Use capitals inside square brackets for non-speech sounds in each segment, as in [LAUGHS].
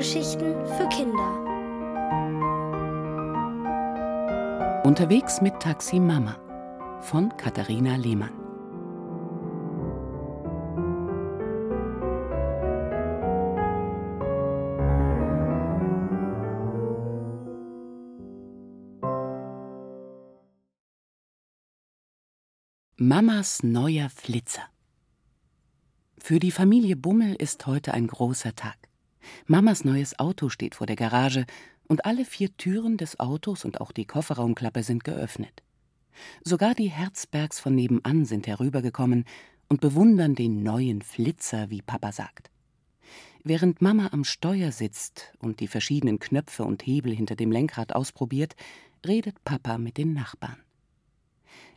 Hörgeschichten für Kinder. Unterwegs mit Taxi Mama von Katharina Lehmann. Mamas neuer Flitzer. Für die Familie Bummel ist heute ein großer Tag. Mamas neues Auto steht vor der Garage und alle vier Türen des Autos und auch die Kofferraumklappe sind geöffnet. Sogar die Herzbergs von nebenan sind herübergekommen und bewundern den neuen Flitzer, wie Papa sagt. Während Mama am Steuer sitzt und die verschiedenen Knöpfe und Hebel hinter dem Lenkrad ausprobiert, redet Papa mit den Nachbarn.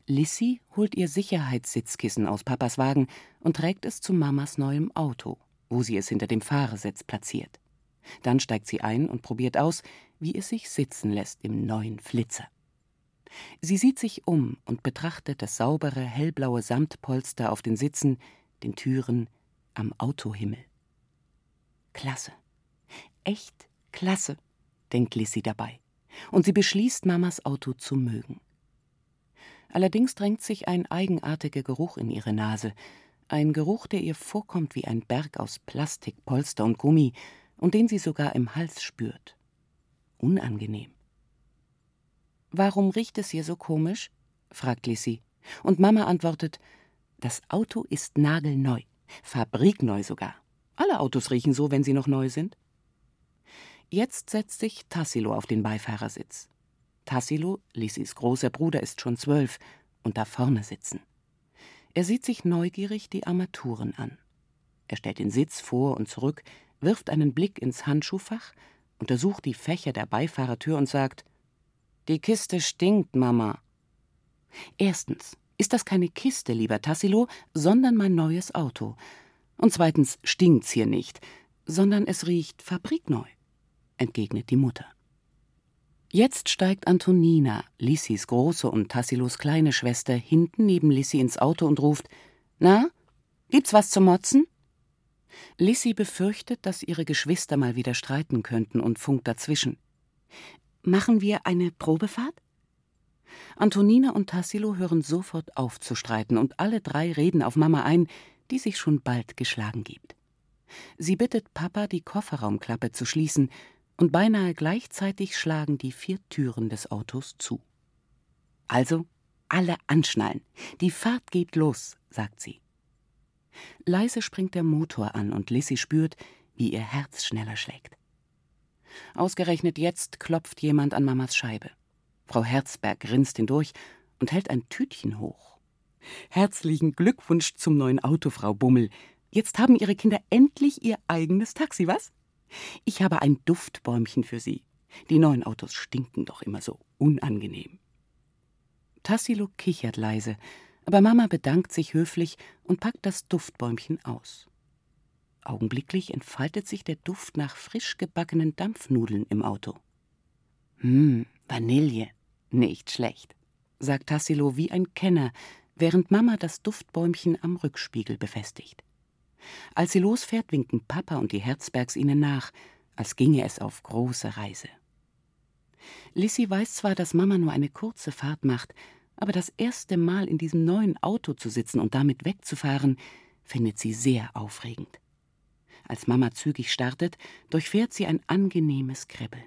Lissy holt ihr Sicherheitssitzkissen aus Papas Wagen und trägt es zu Mamas neuem Auto, wo sie es hinter dem Fahrersitz platziert. Dann steigt sie ein und probiert aus, wie es sich sitzen lässt im neuen Flitzer. Sie sieht sich um und betrachtet das saubere, hellblaue Samtpolster auf den Sitzen, den Türen, am Autohimmel. Klasse. Echt klasse, denkt Lissy dabei. Und sie beschließt, Mamas Auto zu mögen. Allerdings drängt sich ein eigenartiger Geruch in ihre Nase, ein Geruch, der ihr vorkommt wie ein Berg aus Plastik, Polster und Gummi und den sie sogar im Hals spürt. Unangenehm. Warum riecht es hier so komisch? fragt Lissy. Und Mama antwortet: Das Auto ist nagelneu, fabrikneu sogar. Alle Autos riechen so, wenn sie noch neu sind. Jetzt setzt sich Tassilo auf den Beifahrersitz. Tassilo, Lissys großer Bruder, ist schon zwölf und da vorne sitzen. Er sieht sich neugierig die Armaturen an. Er stellt den Sitz vor und zurück, wirft einen Blick ins Handschuhfach, untersucht die Fächer der Beifahrertür und sagt: Die Kiste stinkt, Mama. Erstens ist das keine Kiste, lieber Tassilo, sondern mein neues Auto. Und zweitens stinkt's hier nicht, sondern es riecht fabrikneu, entgegnet die Mutter. Jetzt steigt Antonina, Lissys große und Tassilos kleine Schwester, hinten neben Lissy ins Auto und ruft: Na, gibt's was zu motzen? Lissy befürchtet, dass ihre Geschwister mal wieder streiten könnten und funkt dazwischen. Machen wir eine Probefahrt? Antonina und Tassilo hören sofort auf zu streiten und alle drei reden auf Mama ein, die sich schon bald geschlagen gibt. Sie bittet Papa, die Kofferraumklappe zu schließen, und beinahe gleichzeitig schlagen die vier Türen des Autos zu. Also alle anschnallen. Die Fahrt geht los, sagt sie. Leise springt der Motor an und Lissy spürt, wie ihr Herz schneller schlägt. Ausgerechnet jetzt klopft jemand an Mamas Scheibe. Frau Herzberg grinst hindurch und hält ein Tütchen hoch. Herzlichen Glückwunsch zum neuen Auto, Frau Bummel. Jetzt haben Ihre Kinder endlich ihr eigenes Taxi, was? Ich habe ein Duftbäumchen für Sie. Die neuen Autos stinken doch immer so unangenehm. Tassilo kichert leise, aber Mama bedankt sich höflich und packt das Duftbäumchen aus. Augenblicklich entfaltet sich der Duft nach frisch gebackenen Dampfnudeln im Auto. Hm, Vanille. Nicht schlecht, sagt Tassilo wie ein Kenner, während Mama das Duftbäumchen am Rückspiegel befestigt. Als sie losfährt, winken Papa und die Herzbergs ihnen nach, als ginge es auf große Reise. Lissy weiß zwar, dass Mama nur eine kurze Fahrt macht, aber das erste Mal in diesem neuen Auto zu sitzen und damit wegzufahren, findet sie sehr aufregend. Als Mama zügig startet, durchfährt sie ein angenehmes Kribbeln.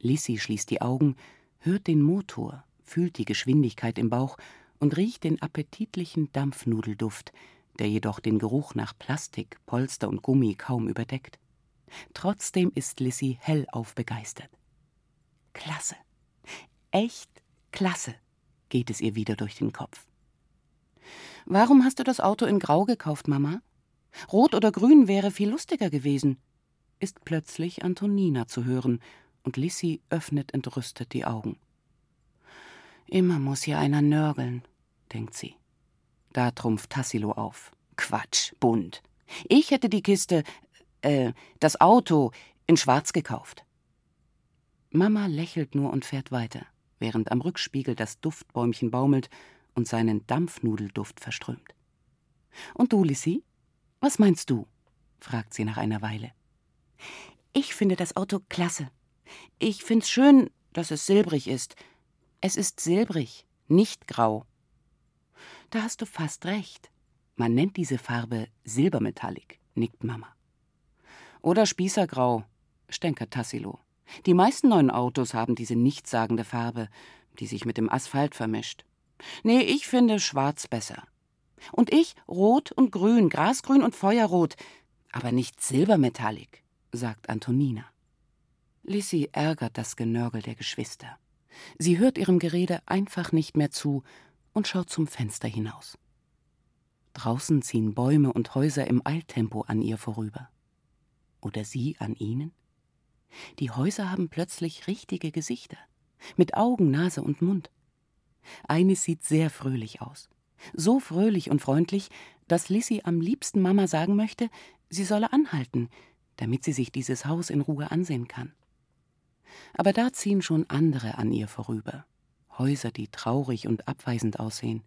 Lissy schließt die Augen, hört den Motor, fühlt die Geschwindigkeit im Bauch und riecht den appetitlichen Dampfnudelduft, der jedoch den Geruch nach Plastik, Polster und Gummi kaum überdeckt. Trotzdem ist Lissy hellauf begeistert. Klasse, echt klasse, geht es ihr wieder durch den Kopf. Warum hast du das Auto in Grau gekauft, Mama? Rot oder Grün wäre viel lustiger gewesen, ist plötzlich Antonina zu hören, und Lissy öffnet entrüstet die Augen. Immer muss hier einer nörgeln, denkt sie. Da trumpft Tassilo auf. Quatsch, bunt. Ich hätte die Kiste, äh, das Auto in Schwarz gekauft. Mama lächelt nur und fährt weiter, während am Rückspiegel das Duftbäumchen baumelt und seinen Dampfnudelduft verströmt. Und du, Lissy? Was meinst du? fragt sie nach einer Weile. Ich finde das Auto klasse. Ich find's schön, dass es silbrig ist. Es ist silbrig, nicht grau. Da hast du fast recht. Man nennt diese Farbe Silbermetallic, nickt Mama. Oder Spießergrau, stänkert Tassilo. Die meisten neuen Autos haben diese nichtssagende Farbe, die sich mit dem Asphalt vermischt. Nee, ich finde schwarz besser. Und ich rot und grün, grasgrün und feuerrot, aber nicht silbermetallic, sagt Antonina. Lissy ärgert das Genörgel der Geschwister. Sie hört ihrem Gerede einfach nicht mehr zu und schaut zum Fenster hinaus. Draußen ziehen Bäume und Häuser im Eiltempo an ihr vorüber. Oder sie an ihnen? Die Häuser haben plötzlich richtige Gesichter, mit Augen, Nase und Mund. Eines sieht sehr fröhlich aus. So fröhlich und freundlich, dass Lissy am liebsten Mama sagen möchte, sie solle anhalten, damit sie sich dieses Haus in Ruhe ansehen kann. Aber da ziehen schon andere an ihr vorüber. Häuser, die traurig und abweisend aussehen.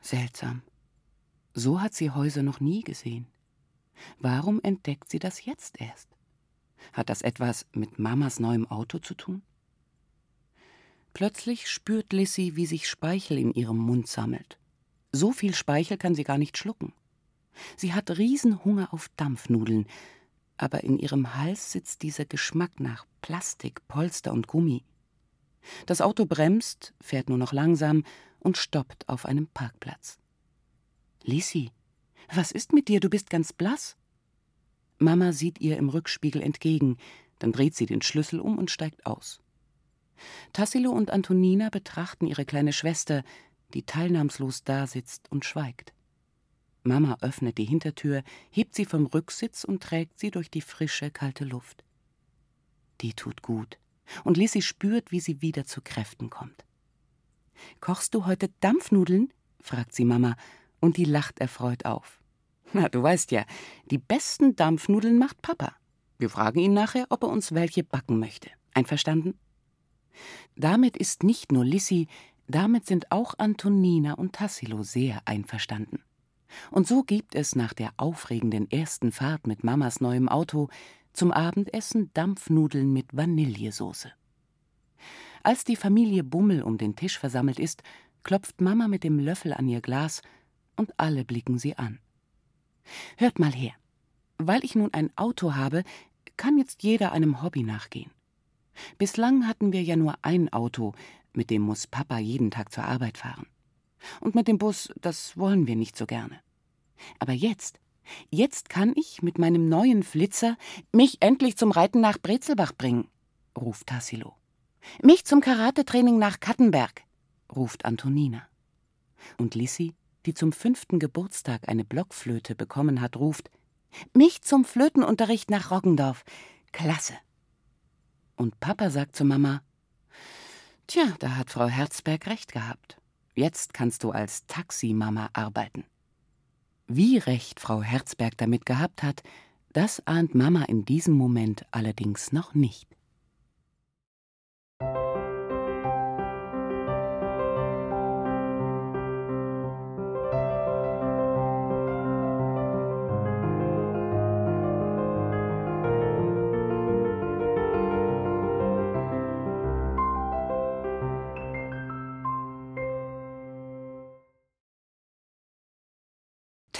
Seltsam. So hat sie Häuser noch nie gesehen. Warum entdeckt sie das jetzt erst? Hat das etwas mit Mamas neuem Auto zu tun? Plötzlich spürt Lissy, wie sich Speichel in ihrem Mund sammelt. So viel Speichel kann sie gar nicht schlucken. Sie hat Riesenhunger auf Dampfnudeln, aber in ihrem Hals sitzt dieser Geschmack nach Plastik, Polster und Gummi. Das Auto bremst, fährt nur noch langsam und stoppt auf einem Parkplatz. Lissy, was ist mit dir? Du bist ganz blass. Mama sieht ihr im Rückspiegel entgegen, dann dreht sie den Schlüssel um und steigt aus. Tassilo und Antonina betrachten ihre kleine Schwester, die teilnahmslos dasitzt und schweigt. Mama öffnet die Hintertür, hebt sie vom Rücksitz und trägt sie durch die frische, kalte Luft. Die tut gut, und Lissy spürt, wie sie wieder zu Kräften kommt. Kochst du heute Dampfnudeln? fragt sie Mama, und die lacht erfreut auf. Na, du weißt ja, die besten Dampfnudeln macht Papa. Wir fragen ihn nachher, ob er uns welche backen möchte. Einverstanden? Damit ist nicht nur Lissy, damit sind auch Antonina und Tassilo sehr einverstanden. Und so gibt es nach der aufregenden ersten Fahrt mit Mamas neuem Auto zum Abendessen Dampfnudeln mit Vanillesoße. Als die Familie Bummel um den Tisch versammelt ist, klopft Mama mit dem Löffel an ihr Glas und alle blicken sie an. Hört mal her. Weil ich nun ein Auto habe, kann jetzt jeder einem Hobby nachgehen. Bislang hatten wir ja nur ein Auto, mit dem muss Papa jeden Tag zur Arbeit fahren. Und mit dem Bus, das wollen wir nicht so gerne. Aber jetzt, jetzt kann ich mit meinem neuen Flitzer mich endlich zum Reiten nach Brezelbach bringen, ruft Tassilo. Mich zum Karatetraining nach Kattenberg, ruft Antonina. Und Lissy, die zum fünften Geburtstag eine Blockflöte bekommen hat, ruft Mich zum Flötenunterricht nach Roggendorf. Klasse. Und Papa sagt zu Mama Tja, da hat Frau Herzberg recht gehabt. Jetzt kannst du als Taximama arbeiten. Wie recht Frau Herzberg damit gehabt hat, das ahnt Mama in diesem Moment allerdings noch nicht.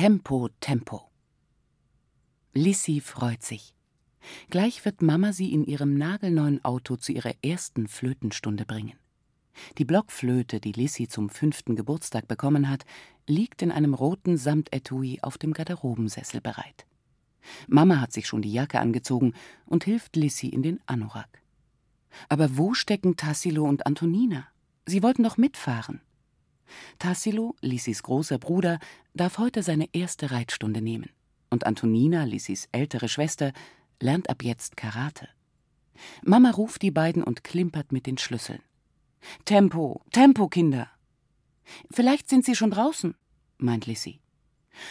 Tempo, Tempo. Lissy freut sich. Gleich wird Mama sie in ihrem nagelneuen Auto zu ihrer ersten Flötenstunde bringen. Die Blockflöte, die Lissy zum fünften Geburtstag bekommen hat, liegt in einem roten Samtetui auf dem Garderobensessel bereit. Mama hat sich schon die Jacke angezogen und hilft Lissy in den Anorak. Aber wo stecken Tassilo und Antonina? Sie wollten doch mitfahren. Tassilo, Lissis großer Bruder, darf heute seine erste Reitstunde nehmen. Und Antonina, Lissis ältere Schwester, lernt ab jetzt Karate. Mama ruft die beiden und klimpert mit den Schlüsseln. Tempo, Tempo, Kinder! Vielleicht sind sie schon draußen, meint Lissy.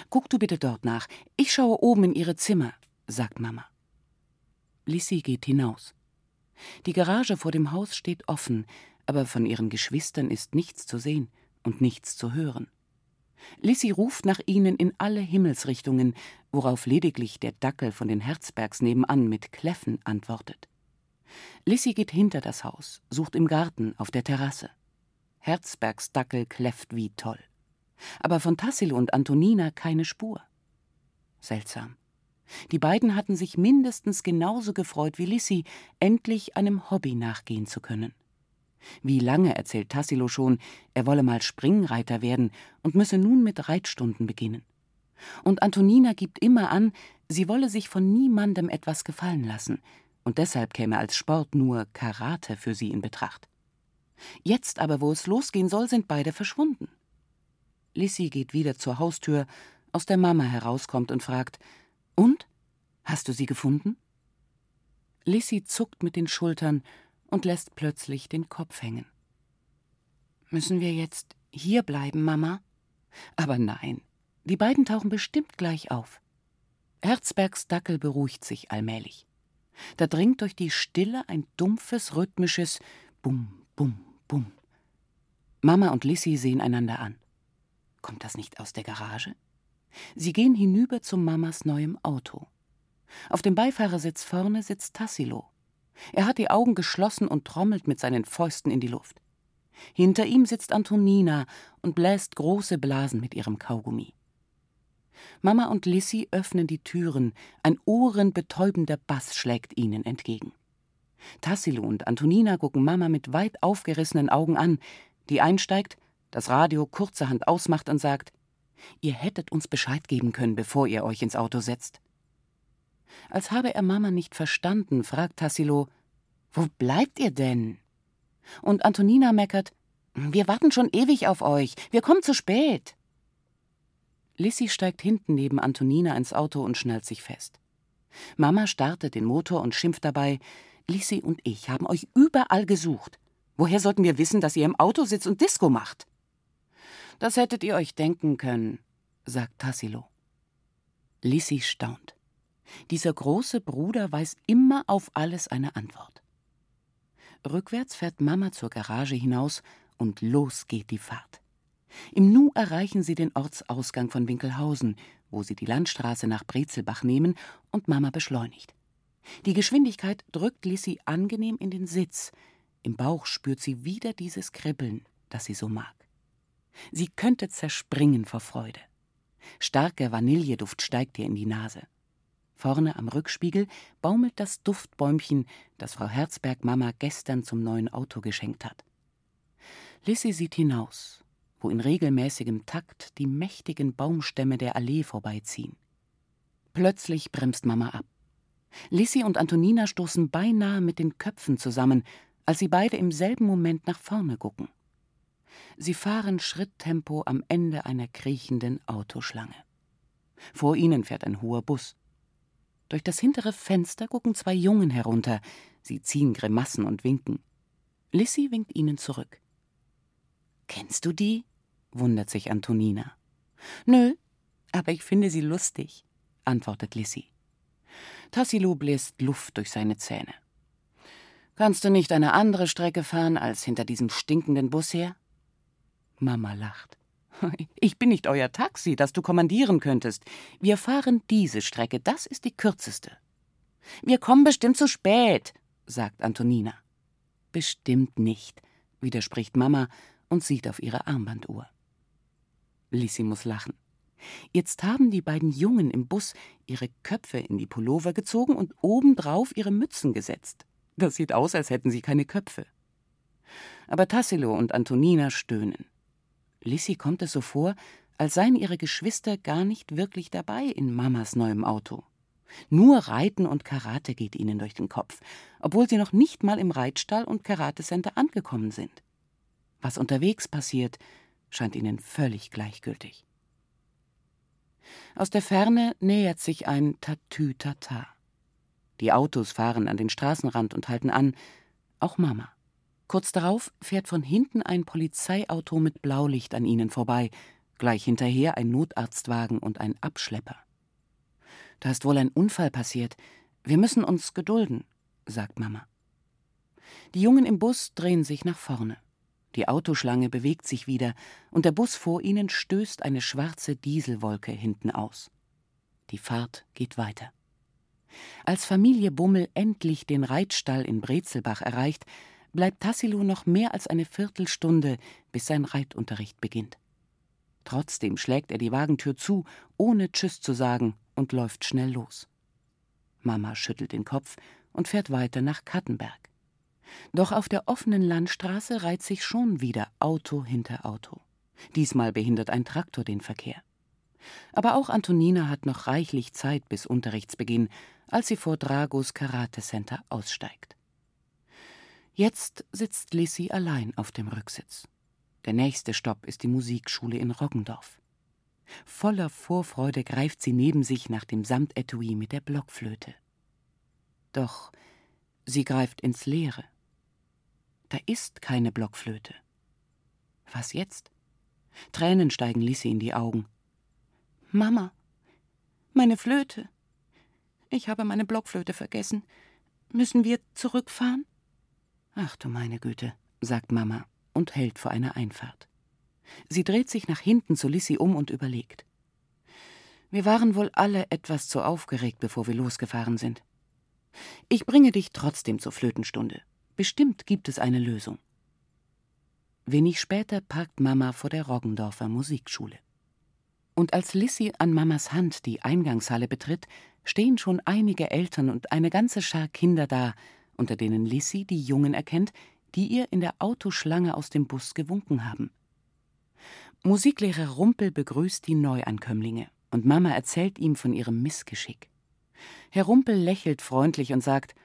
Guck du bitte dort nach. Ich schaue oben in ihre Zimmer, sagt Mama. Lissy geht hinaus. Die Garage vor dem Haus steht offen, aber von ihren Geschwistern ist nichts zu sehen und nichts zu hören. Lissy ruft nach ihnen in alle Himmelsrichtungen, worauf lediglich der Dackel von den Herzbergs nebenan mit Kläffen antwortet. Lissy geht hinter das Haus, sucht im Garten, auf der Terrasse. Herzbergs Dackel kläfft wie toll. Aber von Tassilo und Antonina keine Spur. Seltsam. Die beiden hatten sich mindestens genauso gefreut wie Lissy, endlich einem Hobby nachgehen zu können. Wie lange erzählt Tassilo schon, er wolle mal Springreiter werden und müsse nun mit Reitstunden beginnen. Und Antonina gibt immer an, sie wolle sich von niemandem etwas gefallen lassen, und deshalb käme als Sport nur Karate für sie in Betracht. Jetzt aber, wo es losgehen soll, sind beide verschwunden. Lissy geht wieder zur Haustür, aus der Mama herauskommt und fragt: Und? Hast du sie gefunden? Lissy zuckt mit den Schultern und lässt plötzlich den Kopf hängen. Müssen wir jetzt hier bleiben, Mama? Aber nein, die beiden tauchen bestimmt gleich auf. Herzbergs Dackel beruhigt sich allmählich. Da dringt durch die Stille ein dumpfes, rhythmisches Bum, Bum, Bum. Mama und Lissy sehen einander an. Kommt das nicht aus der Garage? Sie gehen hinüber zu Mamas neuem Auto. Auf dem Beifahrersitz vorne sitzt Tassilo. Er hat die Augen geschlossen und trommelt mit seinen Fäusten in die Luft. Hinter ihm sitzt Antonina und bläst große Blasen mit ihrem Kaugummi. Mama und Lissy öffnen die Türen, ein ohrenbetäubender Bass schlägt ihnen entgegen. Tassilo und Antonina gucken Mama mit weit aufgerissenen Augen an, die einsteigt, das Radio kurzerhand ausmacht und sagt: Ihr hättet uns Bescheid geben können, bevor ihr euch ins Auto setzt. Als habe er Mama nicht verstanden, fragt Tassilo: Wo bleibt ihr denn? Und Antonina meckert: Wir warten schon ewig auf euch, wir kommen zu spät. Lissy steigt hinten neben Antonina ins Auto und schnallt sich fest. Mama startet den Motor und schimpft dabei: Lissy und ich haben euch überall gesucht. Woher sollten wir wissen, dass ihr im Auto sitzt und Disco macht? Das hättet ihr euch denken können, sagt Tassilo. Lissy staunt. Dieser große Bruder weiß immer auf alles eine Antwort. Rückwärts fährt Mama zur Garage hinaus und los geht die Fahrt. Im Nu erreichen sie den Ortsausgang von Winkelhausen, wo sie die Landstraße nach Brezelbach nehmen und Mama beschleunigt. Die Geschwindigkeit drückt Lissy angenehm in den Sitz. Im Bauch spürt sie wieder dieses Kribbeln, das sie so mag. Sie könnte zerspringen vor Freude. Starker Vanilleduft steigt ihr in die Nase. Vorne am Rückspiegel baumelt das Duftbäumchen, das Frau Herzberg Mama gestern zum neuen Auto geschenkt hat. Lissy sieht hinaus, wo in regelmäßigem Takt die mächtigen Baumstämme der Allee vorbeiziehen. Plötzlich bremst Mama ab. Lissy und Antonina stoßen beinahe mit den Köpfen zusammen, als sie beide im selben Moment nach vorne gucken. Sie fahren Schritttempo am Ende einer kriechenden Autoschlange. Vor ihnen fährt ein hoher Bus. Durch das hintere Fenster gucken zwei Jungen herunter. Sie ziehen Grimassen und winken. Lissy winkt ihnen zurück. Kennst du die? wundert sich Antonina. Nö, aber ich finde sie lustig, antwortet Lissy. Tassilo bläst Luft durch seine Zähne. Kannst du nicht eine andere Strecke fahren als hinter diesem stinkenden Bus her? Mama lacht. [LAUGHS] Ich bin nicht euer Taxi, das du kommandieren könntest. Wir fahren diese Strecke, das ist die kürzeste. Wir kommen bestimmt zu spät, sagt Antonina. Bestimmt nicht, widerspricht Mama und sieht auf ihre Armbanduhr. Lissy muss lachen. Jetzt haben die beiden Jungen im Bus ihre Köpfe in die Pullover gezogen und obendrauf ihre Mützen gesetzt. Das sieht aus, als hätten sie keine Köpfe. Aber Tassilo und Antonina stöhnen. Lissy kommt es so vor, als seien ihre Geschwister gar nicht wirklich dabei in Mamas neuem Auto. Nur Reiten und Karate geht ihnen durch den Kopf, obwohl sie noch nicht mal im Reitstall und Karatecenter angekommen sind. Was unterwegs passiert, scheint ihnen völlig gleichgültig. Aus der Ferne nähert sich ein Tatütata. Die Autos fahren an den Straßenrand und halten an, auch Mama. Kurz darauf fährt von hinten ein Polizeiauto mit Blaulicht an ihnen vorbei, gleich hinterher ein Notarztwagen und ein Abschlepper. Da ist wohl ein Unfall passiert. Wir müssen uns gedulden, sagt Mama. Die Jungen im Bus drehen sich nach vorne. Die Autoschlange bewegt sich wieder, und der Bus vor ihnen stößt eine schwarze Dieselwolke hinten aus. Die Fahrt geht weiter. Als Familie Bummel endlich den Reitstall in Brezelbach erreicht, bleibt Tassilo noch mehr als eine Viertelstunde, bis sein Reitunterricht beginnt. Trotzdem schlägt er die Wagentür zu, ohne Tschüss zu sagen, und läuft schnell los. Mama schüttelt den Kopf und fährt weiter nach Kattenberg. Doch auf der offenen Landstraße reiht sich schon wieder Auto hinter Auto. Diesmal behindert ein Traktor den Verkehr. Aber auch Antonina hat noch reichlich Zeit bis Unterrichtsbeginn, als sie vor Dragos Karate Center aussteigt. Jetzt sitzt Lissy allein auf dem Rücksitz. Der nächste Stopp ist die Musikschule in Roggendorf. Voller Vorfreude greift sie neben sich nach dem Samtetui mit der Blockflöte. Doch sie greift ins Leere. Da ist keine Blockflöte. Was jetzt? Tränen steigen Lissy in die Augen. Mama, meine Flöte. Ich habe meine Blockflöte vergessen. Müssen wir zurückfahren? Ach du meine Güte, sagt Mama und hält vor einer Einfahrt. Sie dreht sich nach hinten zu Lissy um und überlegt. Wir waren wohl alle etwas zu aufgeregt, bevor wir losgefahren sind. Ich bringe dich trotzdem zur Flötenstunde. Bestimmt gibt es eine Lösung. Wenig später parkt Mama vor der Roggendorfer Musikschule. Und als Lissy an Mamas Hand die Eingangshalle betritt, stehen schon einige Eltern und eine ganze Schar Kinder da, unter denen Lissy die Jungen erkennt, die ihr in der Autoschlange aus dem Bus gewunken haben. Musiklehrer Rumpel begrüßt die Neuankömmlinge und Mama erzählt ihm von ihrem Missgeschick. Herr Rumpel lächelt freundlich und sagt: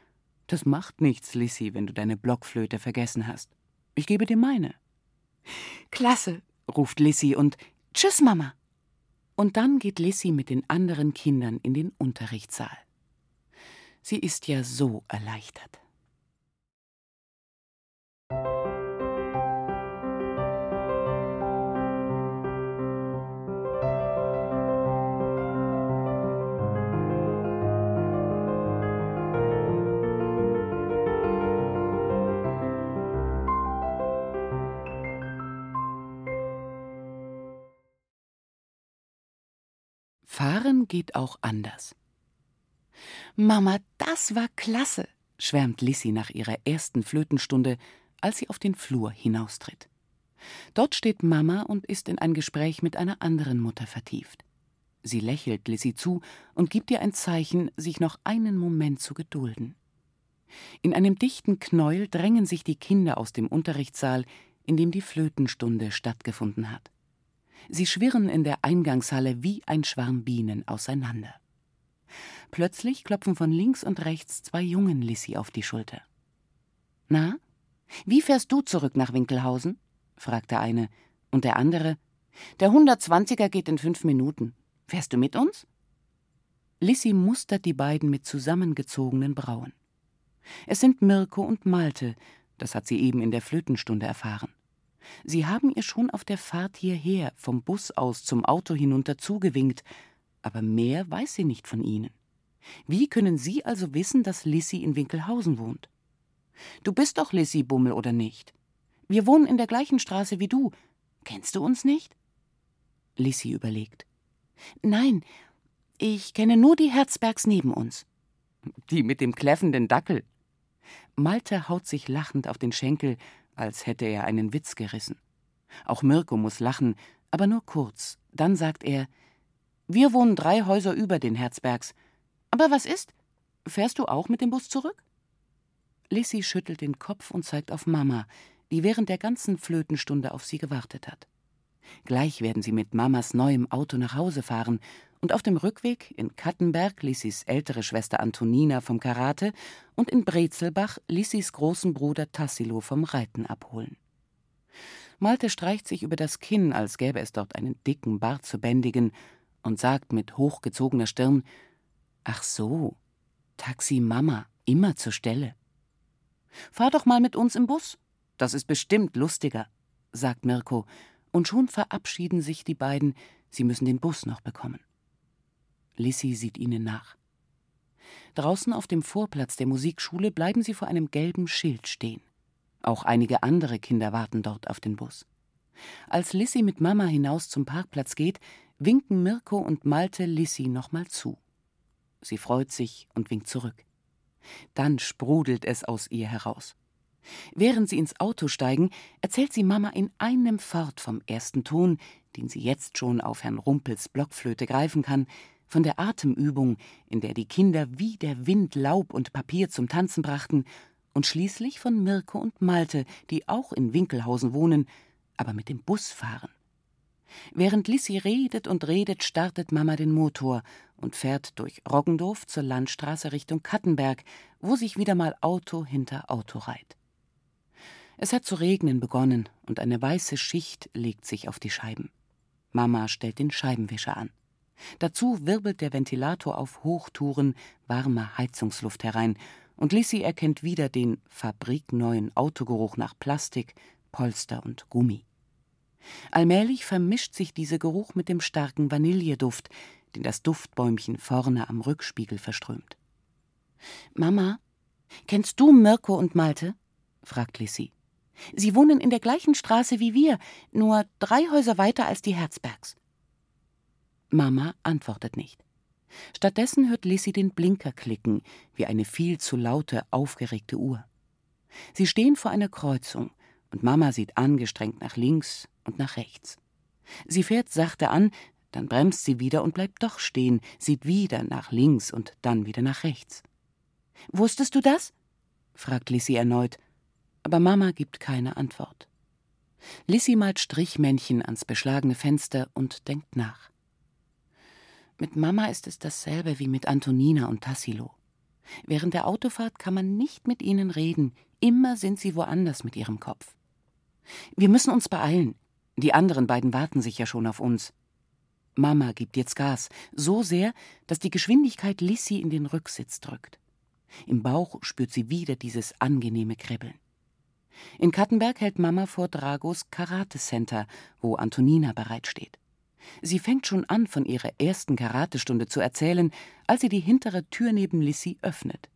das macht nichts, Lissy, wenn du deine Blockflöte vergessen hast. Ich gebe dir meine. Klasse, ruft Lissy und Tschüss, Mama. Und dann geht Lissy mit den anderen Kindern in den Unterrichtssaal. Sie ist ja so erleichtert. Geht auch anders. Mama, das war klasse, schwärmt Lissy nach ihrer ersten Flötenstunde, als sie auf den Flur hinaustritt. Dort steht Mama und ist in ein Gespräch mit einer anderen Mutter vertieft. Sie lächelt Lissy zu und gibt ihr ein Zeichen, sich noch einen Moment zu gedulden. In einem dichten Knäuel drängen sich die Kinder aus dem Unterrichtssaal, in dem die Flötenstunde stattgefunden hat. Sie schwirren in der Eingangshalle wie ein Schwarm Bienen auseinander. Plötzlich klopfen von links und rechts zwei Jungen Lissy auf die Schulter. Na, wie fährst du zurück nach Winkelhausen? fragt der eine, und der andere, der 120er geht in fünf Minuten. Fährst du mit uns? Lissy mustert die beiden mit zusammengezogenen Brauen. Es sind Mirko und Malte, das hat sie eben in der Flötenstunde erfahren. Sie haben ihr schon auf der Fahrt hierher vom Bus aus zum Auto hinunter zugewinkt, aber mehr weiß sie nicht von ihnen. Wie können Sie also wissen, dass Lissy in Winkelhausen wohnt? Du bist doch Lissy Bummel, oder nicht? Wir wohnen in der gleichen Straße wie du. Kennst du uns nicht? Lissy überlegt. Nein, ich kenne nur die Herzbergs neben uns. Die mit dem kläffenden Dackel. Malte haut sich lachend auf den Schenkel, als hätte er einen Witz gerissen. Auch Mirko muss lachen, aber nur kurz. Dann sagt er: Wir wohnen drei Häuser über den Herzbergs. Aber was ist? Fährst du auch mit dem Bus zurück? Lissy schüttelt den Kopf und zeigt auf Mama, die während der ganzen Flötenstunde auf sie gewartet hat. Gleich werden sie mit Mamas neuem Auto nach Hause fahren und auf dem Rückweg in Kattenberg Lissys ältere Schwester Antonina vom Karate und in Brezelbach Lissys großen Bruder Tassilo vom Reiten abholen. Malte streicht sich über das Kinn, als gäbe es dort einen dicken Bart zu bändigen, und sagt mit hochgezogener Stirn: Ach so, Taxi Mama, immer zur Stelle. Fahr doch mal mit uns im Bus. Das ist bestimmt lustiger, sagt Mirko, und schon verabschieden sich die beiden, sie müssen den Bus noch bekommen. Lissy sieht ihnen nach. Draußen auf dem Vorplatz der Musikschule bleiben sie vor einem gelben Schild stehen. Auch einige andere Kinder warten dort auf den Bus. Als Lissy mit Mama hinaus zum Parkplatz geht, winken Mirko und Malte Lissy nochmal zu. Sie freut sich und winkt zurück. Dann sprudelt es aus ihr heraus. Während sie ins Auto steigen, erzählt sie Mama in einem Fort vom ersten Ton, den sie jetzt schon auf Herrn Rumpels Blockflöte greifen kann, von der Atemübung, in der die Kinder wie der Wind Laub und Papier zum Tanzen brachten, und schließlich von Mirko und Malte, die auch in Winkelhausen wohnen, aber mit dem Bus fahren. Während Lissy redet und redet, startet Mama den Motor und fährt durch Roggendorf zur Landstraße Richtung Kattenberg, wo sich wieder mal Auto hinter Auto reiht. Es hat zu regnen begonnen und eine weiße Schicht legt sich auf die Scheiben. Mama stellt den Scheibenwischer an. Dazu wirbelt der Ventilator auf Hochtouren warme Heizungsluft herein und Lissy erkennt wieder den fabrikneuen Autogeruch nach Plastik, Polster und Gummi. Allmählich vermischt sich dieser Geruch mit dem starken Vanilleduft, den das Duftbäumchen vorne am Rückspiegel verströmt. Mama, kennst du Mirko und Malte? fragt Lissy. Sie wohnen in der gleichen Straße wie wir, nur drei Häuser weiter als die Herzbergs. Mama antwortet nicht. Stattdessen hört Lissy den Blinker klicken, wie eine viel zu laute, aufgeregte Uhr. Sie stehen vor einer Kreuzung, und Mama sieht angestrengt nach links und nach rechts. Sie fährt sachte an, dann bremst sie wieder und bleibt doch stehen, sieht wieder nach links und dann wieder nach rechts. Wusstest du das? fragt Lissy erneut, aber Mama gibt keine Antwort. Lissy malt Strichmännchen ans beschlagene Fenster und denkt nach. Mit Mama ist es dasselbe wie mit Antonina und Tassilo. Während der Autofahrt kann man nicht mit ihnen reden, immer sind sie woanders mit ihrem Kopf. Wir müssen uns beeilen. Die anderen beiden warten sich ja schon auf uns. Mama gibt jetzt Gas, so sehr, dass die Geschwindigkeit Lissy in den Rücksitz drückt. Im Bauch spürt sie wieder dieses angenehme Kribbeln. In Kattenberg hält Mama vor Dragos Karate Center, wo Antonina bereitsteht. Sie fängt schon an, von ihrer ersten Karatestunde zu erzählen, als sie die hintere Tür neben Lissy öffnet.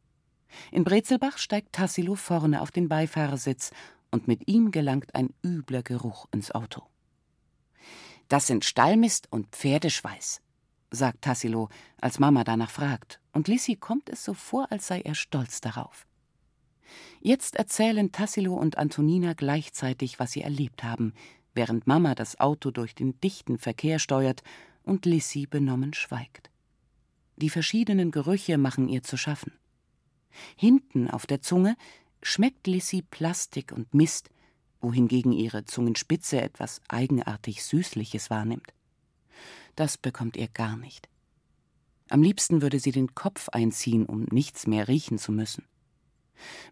In Brezelbach steigt Tassilo vorne auf den Beifahrersitz und mit ihm gelangt ein übler Geruch ins Auto. Das sind Stallmist und Pferdeschweiß, sagt Tassilo, als Mama danach fragt, und Lissi kommt es so vor, als sei er stolz darauf. Jetzt erzählen Tassilo und Antonina gleichzeitig, was sie erlebt haben, während Mama das Auto durch den dichten Verkehr steuert und Lissy benommen schweigt. Die verschiedenen Gerüche machen ihr zu schaffen. Hinten auf der Zunge schmeckt Lissy Plastik und Mist, wohingegen ihre Zungenspitze etwas eigenartig Süßliches wahrnimmt. Das bekommt ihr gar nicht. Am liebsten würde sie den Kopf einziehen, um nichts mehr riechen zu müssen.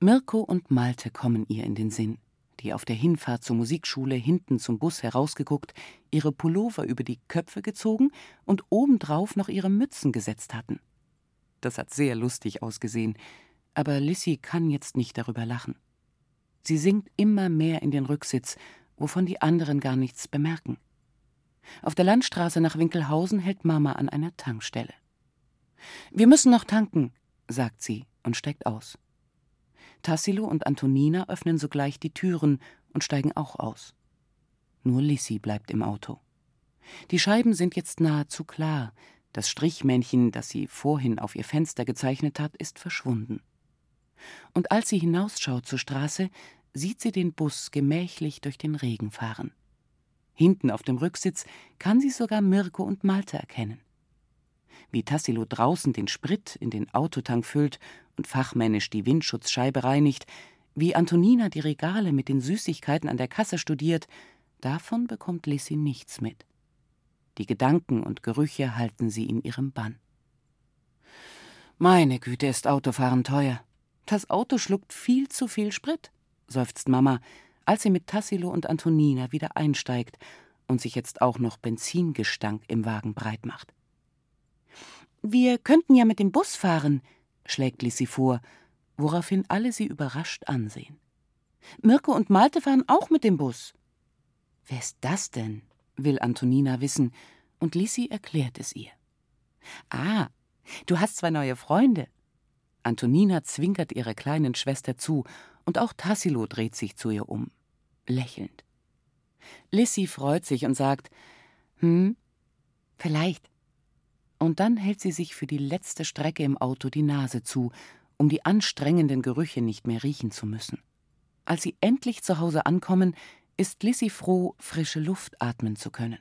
Mirko und Malte kommen ihr in den Sinn, die auf der Hinfahrt zur Musikschule hinten zum Bus herausgeguckt, ihre Pullover über die Köpfe gezogen und obendrauf noch ihre Mützen gesetzt hatten. Das hat sehr lustig ausgesehen, aber Lissy kann jetzt nicht darüber lachen. Sie sinkt immer mehr in den Rücksitz, wovon die anderen gar nichts bemerken. Auf der Landstraße nach Winkelhausen hält Mama an einer Tankstelle. Wir müssen noch tanken, sagt sie und steigt aus. Tassilo und Antonina öffnen sogleich die Türen und steigen auch aus. Nur Lissy bleibt im Auto. Die Scheiben sind jetzt nahezu klar. Das Strichmännchen, das sie vorhin auf ihr Fenster gezeichnet hat, ist verschwunden und als sie hinausschaut zur Straße, sieht sie den Bus gemächlich durch den Regen fahren. Hinten auf dem Rücksitz kann sie sogar Mirko und Malte erkennen. Wie Tassilo draußen den Sprit in den Autotank füllt und fachmännisch die Windschutzscheibe reinigt, wie Antonina die Regale mit den Süßigkeiten an der Kasse studiert, davon bekommt Lissy nichts mit. Die Gedanken und Gerüche halten sie in ihrem Bann. Meine Güte, ist Autofahren teuer. Das Auto schluckt viel zu viel Sprit, seufzt Mama, als sie mit Tassilo und Antonina wieder einsteigt und sich jetzt auch noch Benzingestank im Wagen breit macht. Wir könnten ja mit dem Bus fahren, schlägt Lissy vor, woraufhin alle sie überrascht ansehen. Mirko und Malte fahren auch mit dem Bus. Wer ist das denn? will Antonina wissen, und Lissy erklärt es ihr. Ah, du hast zwei neue Freunde, Antonina zwinkert ihrer kleinen Schwester zu und auch Tassilo dreht sich zu ihr um, lächelnd. Lissy freut sich und sagt: Hm, vielleicht. Und dann hält sie sich für die letzte Strecke im Auto die Nase zu, um die anstrengenden Gerüche nicht mehr riechen zu müssen. Als sie endlich zu Hause ankommen, ist Lissy froh, frische Luft atmen zu können.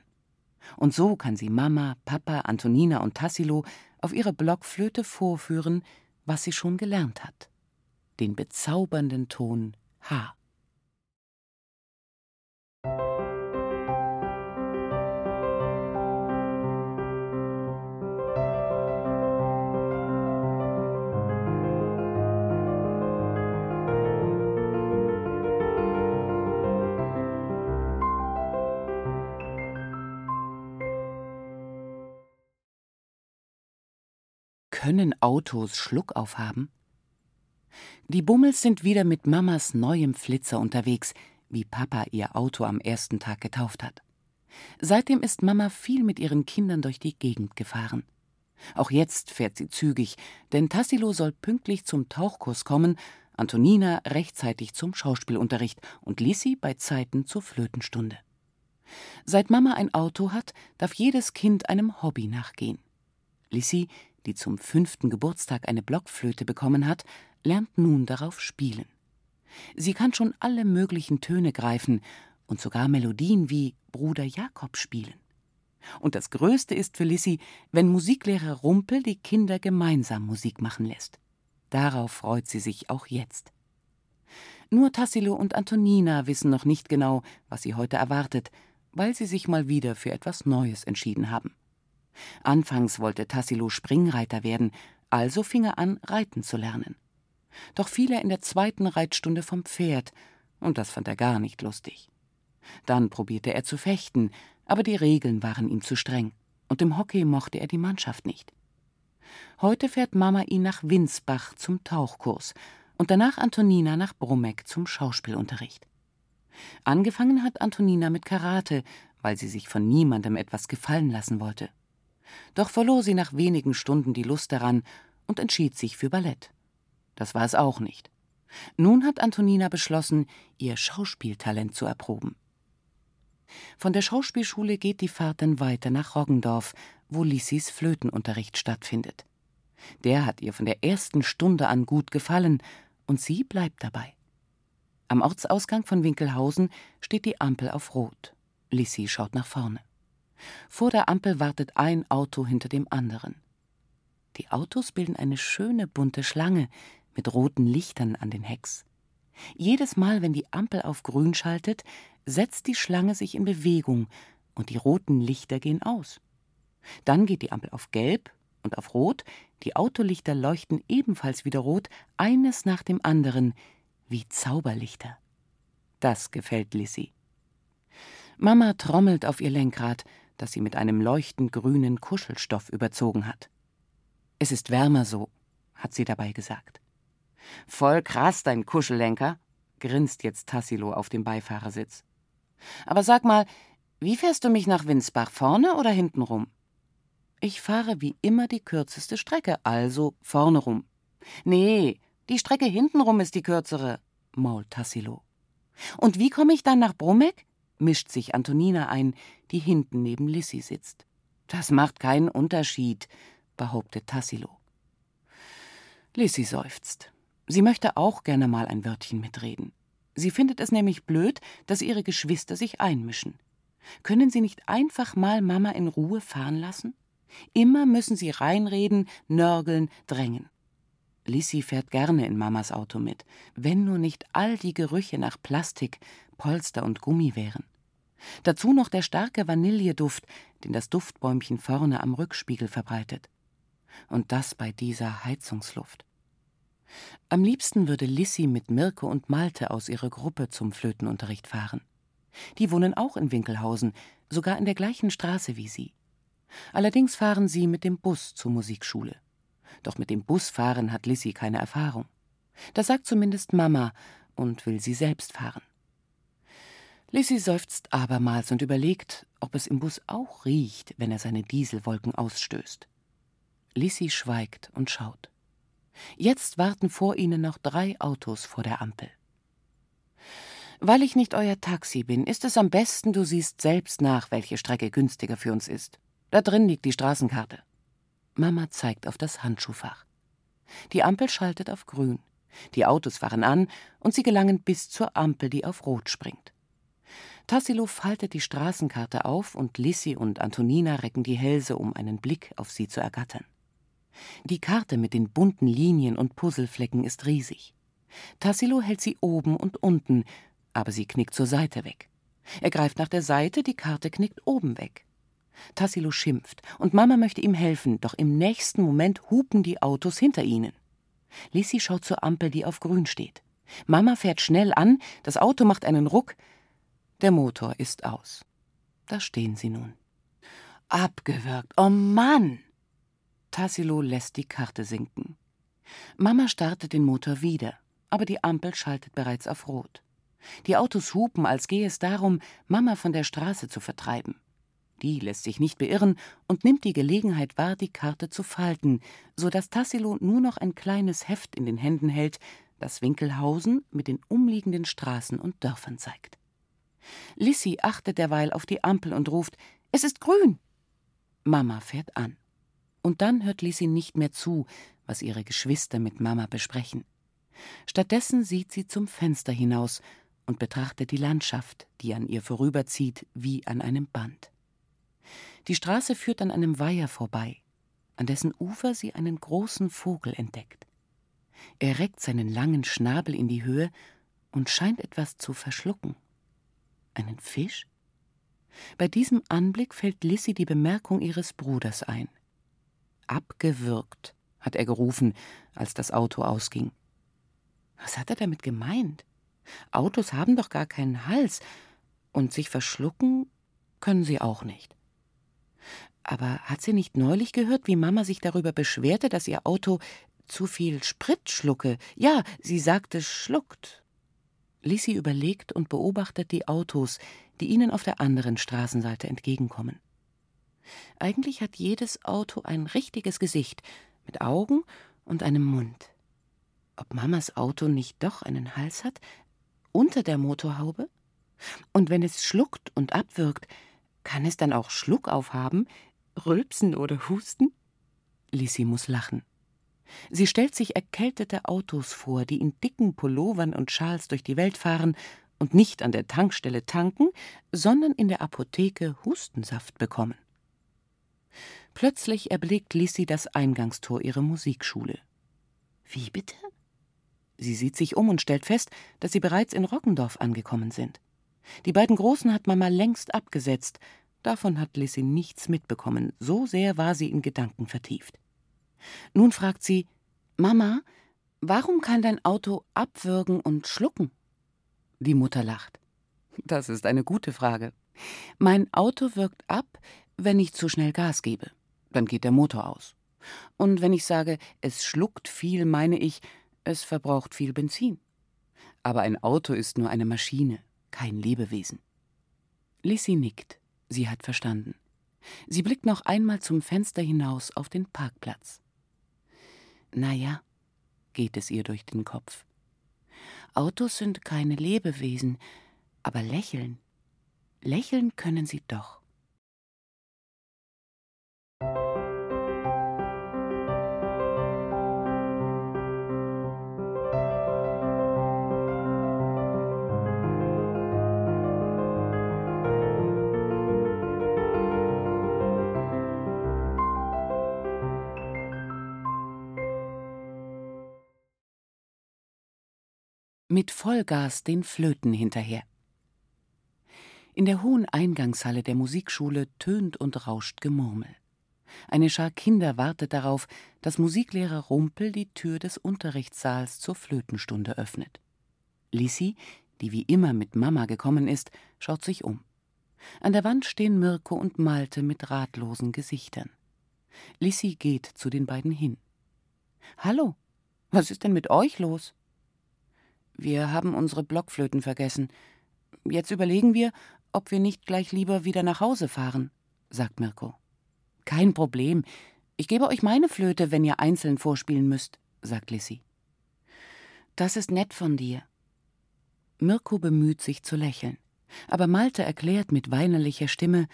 Und so kann sie Mama, Papa, Antonina und Tassilo auf ihre Blockflöte vorführen, was sie schon gelernt hat. Den bezaubernden Ton H. Können Autos Schluck aufhaben? Die Bummels sind wieder mit Mamas neuem Flitzer unterwegs, wie Papa ihr Auto am ersten Tag getauft hat. Seitdem ist Mama viel mit ihren Kindern durch die Gegend gefahren. Auch jetzt fährt sie zügig, denn Tassilo soll pünktlich zum Tauchkurs kommen, Antonina rechtzeitig zum Schauspielunterricht und Lissi bei Zeiten zur Flötenstunde. Seit Mama ein Auto hat, darf jedes Kind einem Hobby nachgehen. Lissi die zum fünften Geburtstag eine Blockflöte bekommen hat, lernt nun darauf spielen. Sie kann schon alle möglichen Töne greifen und sogar Melodien wie Bruder Jakob spielen. Und das Größte ist für Lissy, wenn Musiklehrer Rumpel die Kinder gemeinsam Musik machen lässt. Darauf freut sie sich auch jetzt. Nur Tassilo und Antonina wissen noch nicht genau, was sie heute erwartet, weil sie sich mal wieder für etwas Neues entschieden haben. Anfangs wollte Tassilo Springreiter werden, also fing er an, reiten zu lernen. Doch fiel er in der zweiten Reitstunde vom Pferd, und das fand er gar nicht lustig. Dann probierte er zu fechten, aber die Regeln waren ihm zu streng, und im Hockey mochte er die Mannschaft nicht. Heute fährt Mama ihn nach Winsbach zum Tauchkurs und danach Antonina nach Brummeck zum Schauspielunterricht. Angefangen hat Antonina mit Karate, weil sie sich von niemandem etwas gefallen lassen wollte. Doch verlor sie nach wenigen Stunden die Lust daran und entschied sich für Ballett. Das war es auch nicht. Nun hat Antonina beschlossen, ihr Schauspieltalent zu erproben. Von der Schauspielschule geht die Fahrt dann weiter nach Roggendorf, wo Lissys Flötenunterricht stattfindet. Der hat ihr von der ersten Stunde an gut gefallen und sie bleibt dabei. Am Ortsausgang von Winkelhausen steht die Ampel auf Rot. Lissy schaut nach vorne. Vor der Ampel wartet ein Auto hinter dem anderen. Die Autos bilden eine schöne bunte Schlange mit roten Lichtern an den Hecks. Jedes Mal, wenn die Ampel auf grün schaltet, setzt die Schlange sich in Bewegung und die roten Lichter gehen aus. Dann geht die Ampel auf gelb und auf rot, die Autolichter leuchten ebenfalls wieder rot, eines nach dem anderen, wie Zauberlichter. Das gefällt Lissy. Mama trommelt auf ihr Lenkrad, das sie mit einem leuchtend grünen Kuschelstoff überzogen hat. Es ist wärmer so, hat sie dabei gesagt. Voll krass, dein Kuschellenker, grinst jetzt Tassilo auf dem Beifahrersitz. Aber sag mal, wie fährst du mich nach Winsbach, vorne oder hinten rum? Ich fahre wie immer die kürzeste Strecke, also vorne rum. Nee, die Strecke hintenrum ist die kürzere, mault Tassilo. Und wie komme ich dann nach Brummeck? mischt sich Antonina ein, die hinten neben Lissy sitzt. Das macht keinen Unterschied, behauptet Tassilo. Lissy seufzt. Sie möchte auch gerne mal ein Wörtchen mitreden. Sie findet es nämlich blöd, dass ihre Geschwister sich einmischen. Können Sie nicht einfach mal Mama in Ruhe fahren lassen? Immer müssen Sie reinreden, nörgeln, drängen. Lissy fährt gerne in Mamas Auto mit, wenn nur nicht all die Gerüche nach Plastik, Polster und Gummi wären. Dazu noch der starke Vanilleduft, den das Duftbäumchen vorne am Rückspiegel verbreitet. Und das bei dieser Heizungsluft. Am liebsten würde Lissy mit Mirke und Malte aus ihrer Gruppe zum Flötenunterricht fahren. Die wohnen auch in Winkelhausen, sogar in der gleichen Straße wie sie. Allerdings fahren sie mit dem Bus zur Musikschule. Doch mit dem Busfahren hat Lissy keine Erfahrung. Das sagt zumindest Mama und will sie selbst fahren. Lissy seufzt abermals und überlegt, ob es im Bus auch riecht, wenn er seine Dieselwolken ausstößt. Lissy schweigt und schaut. Jetzt warten vor ihnen noch drei Autos vor der Ampel. Weil ich nicht euer Taxi bin, ist es am besten, du siehst selbst nach, welche Strecke günstiger für uns ist. Da drin liegt die Straßenkarte. Mama zeigt auf das Handschuhfach. Die Ampel schaltet auf grün. Die Autos fahren an und sie gelangen bis zur Ampel, die auf rot springt. Tassilo faltet die Straßenkarte auf und Lissi und Antonina recken die Hälse, um einen Blick auf sie zu ergattern. Die Karte mit den bunten Linien und Puzzleflecken ist riesig. Tassilo hält sie oben und unten, aber sie knickt zur Seite weg. Er greift nach der Seite, die Karte knickt oben weg. Tassilo schimpft und Mama möchte ihm helfen, doch im nächsten Moment hupen die Autos hinter ihnen. Lissi schaut zur Ampel, die auf grün steht. Mama fährt schnell an, das Auto macht einen Ruck. Der Motor ist aus. Da stehen sie nun. Abgewürgt. Oh Mann! Tassilo lässt die Karte sinken. Mama startet den Motor wieder, aber die Ampel schaltet bereits auf Rot. Die Autos hupen, als gehe es darum, Mama von der Straße zu vertreiben. Die lässt sich nicht beirren und nimmt die Gelegenheit wahr, die Karte zu falten, so dass Tassilo nur noch ein kleines Heft in den Händen hält, das Winkelhausen mit den umliegenden Straßen und Dörfern zeigt. Lissy achtet derweil auf die Ampel und ruft: Es ist grün! Mama fährt an. Und dann hört Lissy nicht mehr zu, was ihre Geschwister mit Mama besprechen. Stattdessen sieht sie zum Fenster hinaus und betrachtet die Landschaft, die an ihr vorüberzieht wie an einem Band. Die Straße führt an einem Weiher vorbei, an dessen Ufer sie einen großen Vogel entdeckt. Er reckt seinen langen Schnabel in die Höhe und scheint etwas zu verschlucken. Einen Fisch? Bei diesem Anblick fällt Lissy die Bemerkung ihres Bruders ein. Abgewürgt, hat er gerufen, als das Auto ausging. Was hat er damit gemeint? Autos haben doch gar keinen Hals, und sich verschlucken können sie auch nicht. Aber hat sie nicht neulich gehört, wie Mama sich darüber beschwerte, dass ihr Auto zu viel Sprit schlucke? Ja, sie sagte schluckt. Lissy überlegt und beobachtet die Autos, die ihnen auf der anderen Straßenseite entgegenkommen. Eigentlich hat jedes Auto ein richtiges Gesicht, mit Augen und einem Mund. Ob Mamas Auto nicht doch einen Hals hat, unter der Motorhaube? Und wenn es schluckt und abwirkt, kann es dann auch Schluck aufhaben, rülpsen oder husten? Lissy muss lachen. Sie stellt sich erkältete Autos vor, die in dicken Pullovern und Schals durch die Welt fahren und nicht an der Tankstelle tanken, sondern in der Apotheke Hustensaft bekommen. Plötzlich erblickt Lissy das Eingangstor ihrer Musikschule. Wie bitte? Sie sieht sich um und stellt fest, dass sie bereits in Rockendorf angekommen sind. Die beiden Großen hat Mama längst abgesetzt, Davon hat Lissy nichts mitbekommen, so sehr war sie in Gedanken vertieft. Nun fragt sie: Mama, warum kann dein Auto abwürgen und schlucken? Die Mutter lacht. Das ist eine gute Frage. Mein Auto wirkt ab, wenn ich zu schnell Gas gebe. Dann geht der Motor aus. Und wenn ich sage, es schluckt viel, meine ich, es verbraucht viel Benzin. Aber ein Auto ist nur eine Maschine, kein Lebewesen. Lissy nickt. Sie hat verstanden. Sie blickt noch einmal zum Fenster hinaus auf den Parkplatz. Na ja, geht es ihr durch den Kopf. Autos sind keine Lebewesen, aber lächeln. Lächeln können sie doch. Mit Vollgas den Flöten hinterher. In der hohen Eingangshalle der Musikschule tönt und rauscht Gemurmel. Eine Schar Kinder wartet darauf, dass Musiklehrer Rumpel die Tür des Unterrichtssaals zur Flötenstunde öffnet. Lissy, die wie immer mit Mama gekommen ist, schaut sich um. An der Wand stehen Mirko und Malte mit ratlosen Gesichtern. Lissy geht zu den beiden hin. Hallo, was ist denn mit euch los? Wir haben unsere Blockflöten vergessen. Jetzt überlegen wir, ob wir nicht gleich lieber wieder nach Hause fahren, sagt Mirko. Kein Problem. Ich gebe euch meine Flöte, wenn ihr einzeln vorspielen müsst, sagt Lissy. Das ist nett von dir. Mirko bemüht sich zu lächeln, aber Malte erklärt mit weinerlicher Stimme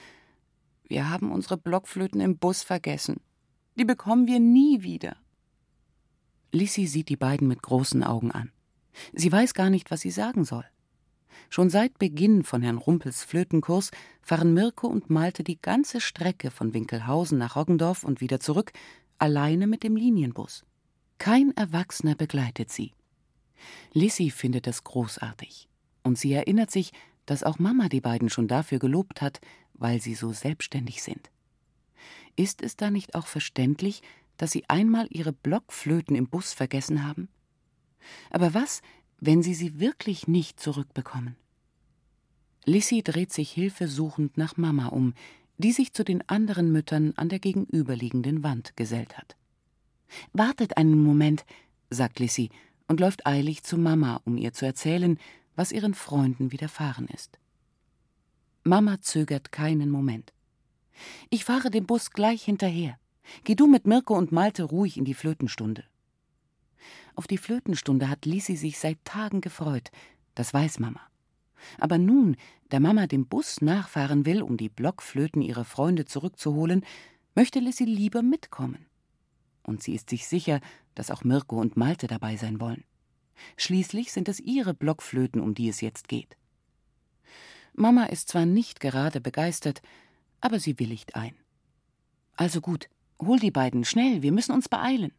Wir haben unsere Blockflöten im Bus vergessen. Die bekommen wir nie wieder. Lissy sieht die beiden mit großen Augen an. Sie weiß gar nicht, was sie sagen soll. Schon seit Beginn von Herrn Rumpels Flötenkurs fahren Mirko und Malte die ganze Strecke von Winkelhausen nach Roggendorf und wieder zurück, alleine mit dem Linienbus. Kein Erwachsener begleitet sie. Lissy findet es großartig. Und sie erinnert sich, dass auch Mama die beiden schon dafür gelobt hat, weil sie so selbstständig sind. Ist es da nicht auch verständlich, dass sie einmal ihre Blockflöten im Bus vergessen haben? Aber was, wenn sie sie wirklich nicht zurückbekommen? Lissy dreht sich hilfesuchend nach Mama um, die sich zu den anderen Müttern an der gegenüberliegenden Wand gesellt hat. Wartet einen Moment, sagt Lissy und läuft eilig zu Mama, um ihr zu erzählen, was ihren Freunden widerfahren ist. Mama zögert keinen Moment. Ich fahre dem Bus gleich hinterher. Geh du mit Mirko und Malte ruhig in die Flötenstunde. Auf die Flötenstunde hat Lisi sich seit Tagen gefreut, das weiß Mama. Aber nun, da Mama dem Bus nachfahren will, um die Blockflöten ihrer Freunde zurückzuholen, möchte Lissy lieber mitkommen. Und sie ist sich sicher, dass auch Mirko und Malte dabei sein wollen. Schließlich sind es ihre Blockflöten, um die es jetzt geht. Mama ist zwar nicht gerade begeistert, aber sie willigt ein. Also gut, hol die beiden schnell, wir müssen uns beeilen.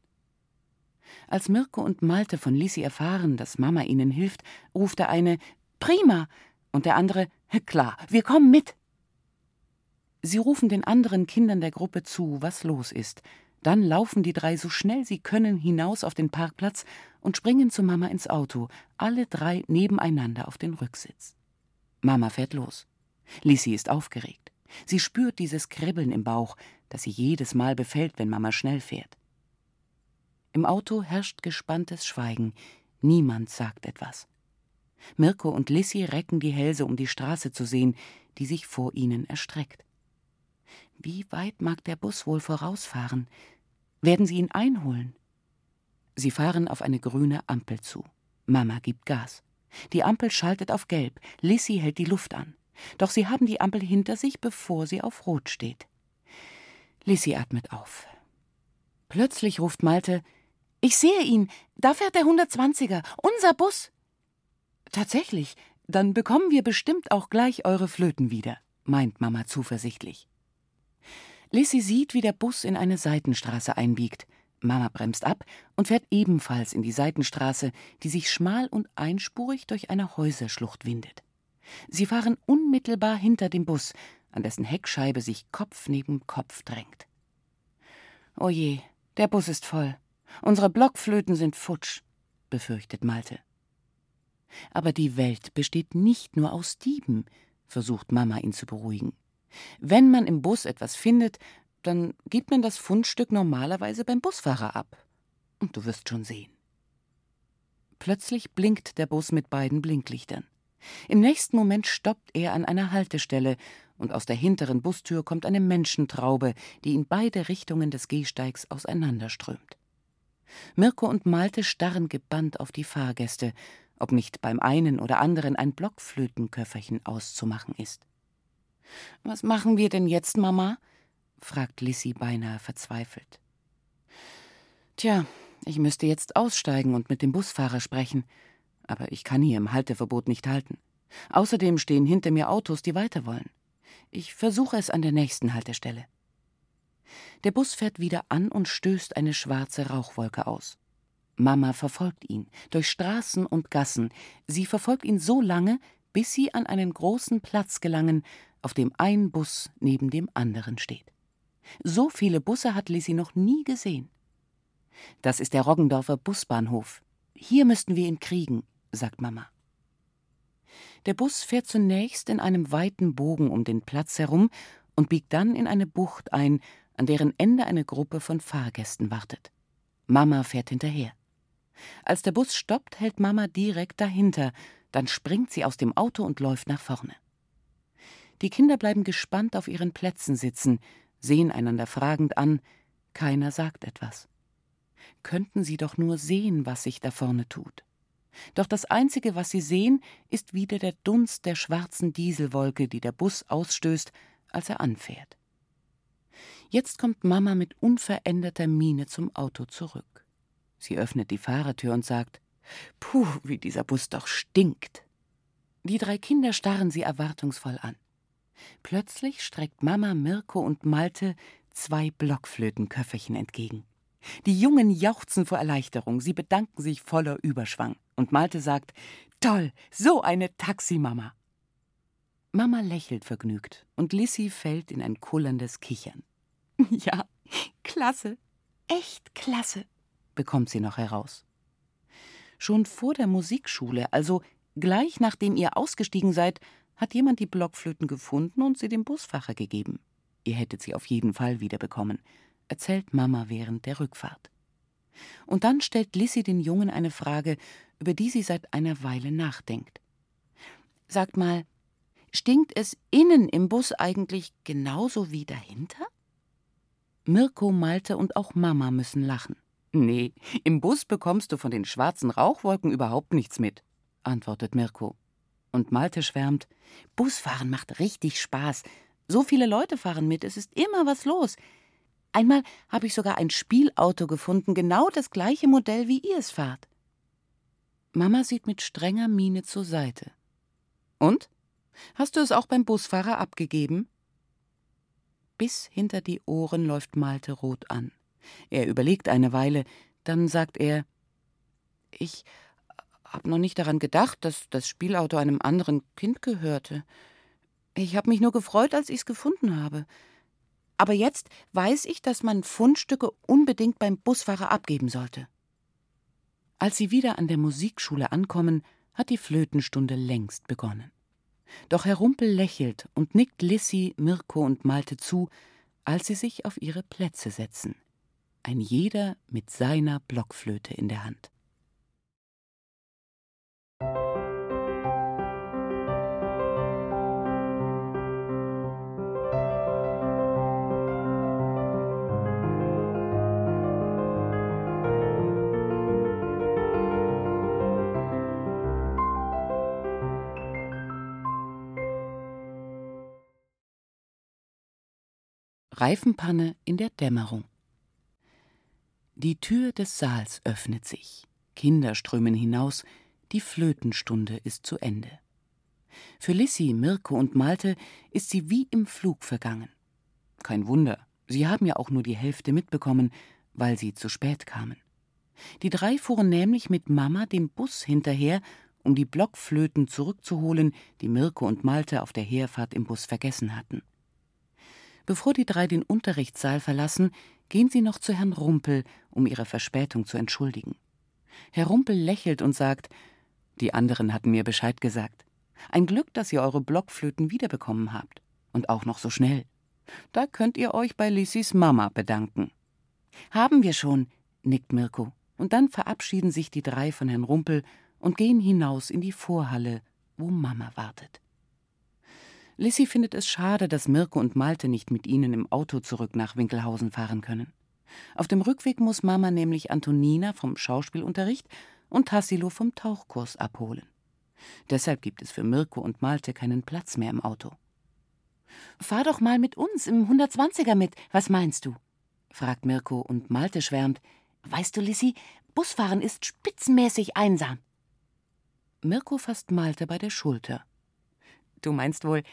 Als Mirko und Malte von Lisi erfahren, dass Mama ihnen hilft, ruft der eine Prima und der andere Klar, wir kommen mit. Sie rufen den anderen Kindern der Gruppe zu, was los ist. Dann laufen die drei so schnell sie können hinaus auf den Parkplatz und springen zu Mama ins Auto, alle drei nebeneinander auf den Rücksitz. Mama fährt los. Lisi ist aufgeregt. Sie spürt dieses Kribbeln im Bauch, das sie jedes Mal befällt, wenn Mama schnell fährt. Im Auto herrscht gespanntes Schweigen. Niemand sagt etwas. Mirko und Lissy recken die Hälse, um die Straße zu sehen, die sich vor ihnen erstreckt. Wie weit mag der Bus wohl vorausfahren? Werden sie ihn einholen? Sie fahren auf eine grüne Ampel zu. Mama gibt Gas. Die Ampel schaltet auf Gelb. Lissy hält die Luft an. Doch sie haben die Ampel hinter sich, bevor sie auf Rot steht. Lissy atmet auf. Plötzlich ruft Malte: Ich sehe ihn. Da fährt der 120er. Unser Bus. Tatsächlich. Dann bekommen wir bestimmt auch gleich eure Flöten wieder, meint Mama zuversichtlich. Lissy sieht, wie der Bus in eine Seitenstraße einbiegt. Mama bremst ab und fährt ebenfalls in die Seitenstraße, die sich schmal und einspurig durch eine Häuserschlucht windet. Sie fahren unmittelbar hinter dem Bus, an dessen Heckscheibe sich Kopf neben Kopf drängt. Oje, oh der Bus ist voll. Unsere Blockflöten sind futsch, befürchtet Malte. Aber die Welt besteht nicht nur aus Dieben, versucht Mama ihn zu beruhigen. Wenn man im Bus etwas findet, dann gibt man das Fundstück normalerweise beim Busfahrer ab. Und du wirst schon sehen. Plötzlich blinkt der Bus mit beiden Blinklichtern. Im nächsten Moment stoppt er an einer Haltestelle und aus der hinteren Bustür kommt eine Menschentraube, die in beide Richtungen des Gehsteigs auseinanderströmt. Mirko und Malte starren gebannt auf die Fahrgäste, ob nicht beim einen oder anderen ein Blockflötenköfferchen auszumachen ist. Was machen wir denn jetzt, Mama? fragt Lissy beinahe verzweifelt. Tja, ich müsste jetzt aussteigen und mit dem Busfahrer sprechen, aber ich kann hier im Halteverbot nicht halten. Außerdem stehen hinter mir Autos, die weiter wollen. Ich versuche es an der nächsten Haltestelle. Der Bus fährt wieder an und stößt eine schwarze Rauchwolke aus. Mama verfolgt ihn durch Straßen und Gassen. Sie verfolgt ihn so lange, bis sie an einen großen Platz gelangen, auf dem ein Bus neben dem anderen steht. So viele Busse hat Lisi noch nie gesehen. Das ist der Roggendorfer Busbahnhof. Hier müssten wir ihn kriegen, sagt Mama. Der Bus fährt zunächst in einem weiten Bogen um den Platz herum und biegt dann in eine Bucht ein, an deren Ende eine Gruppe von Fahrgästen wartet. Mama fährt hinterher. Als der Bus stoppt, hält Mama direkt dahinter, dann springt sie aus dem Auto und läuft nach vorne. Die Kinder bleiben gespannt auf ihren Plätzen sitzen, sehen einander fragend an, keiner sagt etwas. Könnten sie doch nur sehen, was sich da vorne tut. Doch das Einzige, was sie sehen, ist wieder der Dunst der schwarzen Dieselwolke, die der Bus ausstößt, als er anfährt. Jetzt kommt Mama mit unveränderter Miene zum Auto zurück. Sie öffnet die Fahrertür und sagt: Puh, wie dieser Bus doch stinkt. Die drei Kinder starren sie erwartungsvoll an. Plötzlich streckt Mama Mirko und Malte zwei Blockflötenköfferchen entgegen. Die Jungen jauchzen vor Erleichterung, sie bedanken sich voller Überschwang. Und Malte sagt: Toll, so eine Taximama. Mama lächelt vergnügt und Lissy fällt in ein kullerndes Kichern. [LAUGHS] Ja, klasse, echt klasse, bekommt sie noch heraus. Schon vor der Musikschule, also gleich nachdem ihr ausgestiegen seid, hat jemand die Blockflöten gefunden und sie dem Busfacher gegeben. Ihr hättet sie auf jeden Fall wiederbekommen, erzählt Mama während der Rückfahrt. Und dann stellt Lissy den Jungen eine Frage, über die sie seit einer Weile nachdenkt. Sagt mal, stinkt es innen im Bus eigentlich genauso wie dahinter? Mirko, Malte und auch Mama müssen lachen. Nee, im Bus bekommst du von den schwarzen Rauchwolken überhaupt nichts mit, antwortet Mirko. Und Malte schwärmt: Busfahren macht richtig Spaß. So viele Leute fahren mit, es ist immer was los. Einmal habe ich sogar ein Spielauto gefunden, genau das gleiche Modell, wie ihr es fahrt. Mama sieht mit strenger Miene zur Seite. Und? Hast du es auch beim Busfahrer abgegeben? Bis hinter die Ohren läuft Malte rot an. Er überlegt eine Weile, dann sagt er Ich hab noch nicht daran gedacht, dass das Spielauto einem anderen Kind gehörte. Ich habe mich nur gefreut, als ich es gefunden habe. Aber jetzt weiß ich, dass man Fundstücke unbedingt beim Busfahrer abgeben sollte. Als sie wieder an der Musikschule ankommen, hat die Flötenstunde längst begonnen. Doch Herr Rumpel lächelt und nickt Lissy, Mirko und Malte zu, als sie sich auf ihre Plätze setzen. Ein jeder mit seiner Blockflöte in der Hand. Reifenpanne in der Dämmerung. Die Tür des Saals öffnet sich. Kinder strömen hinaus. Die Flötenstunde ist zu Ende. Für Lissy, Mirko und Malte ist sie wie im Flug vergangen. Kein Wunder, sie haben ja auch nur die Hälfte mitbekommen, weil sie zu spät kamen. Die drei fuhren nämlich mit Mama dem Bus hinterher, um die Blockflöten zurückzuholen, die Mirko und Malte auf der Herfahrt im Bus vergessen hatten. Bevor die drei den Unterrichtssaal verlassen, gehen sie noch zu Herrn Rumpel, um ihre Verspätung zu entschuldigen. Herr Rumpel lächelt und sagt: Die anderen hatten mir Bescheid gesagt. Ein Glück, dass ihr eure Blockflöten wiederbekommen habt. Und auch noch so schnell. Da könnt ihr euch bei Lissys Mama bedanken. Haben wir schon, nickt Mirko. Und dann verabschieden sich die drei von Herrn Rumpel und gehen hinaus in die Vorhalle, wo Mama wartet. Lissy findet es schade, dass Mirko und Malte nicht mit ihnen im Auto zurück nach Winkelhausen fahren können. Auf dem Rückweg muss Mama nämlich Antonina vom Schauspielunterricht und Tassilo vom Tauchkurs abholen. Deshalb gibt es für Mirko und Malte keinen Platz mehr im Auto. Fahr doch mal mit uns im 120er mit, was meinst du? fragt Mirko und Malte schwärmt. Weißt du, Lissy, Busfahren ist spitzenmäßig einsam. Mirko fasst Malte bei der Schulter. Du meinst wohl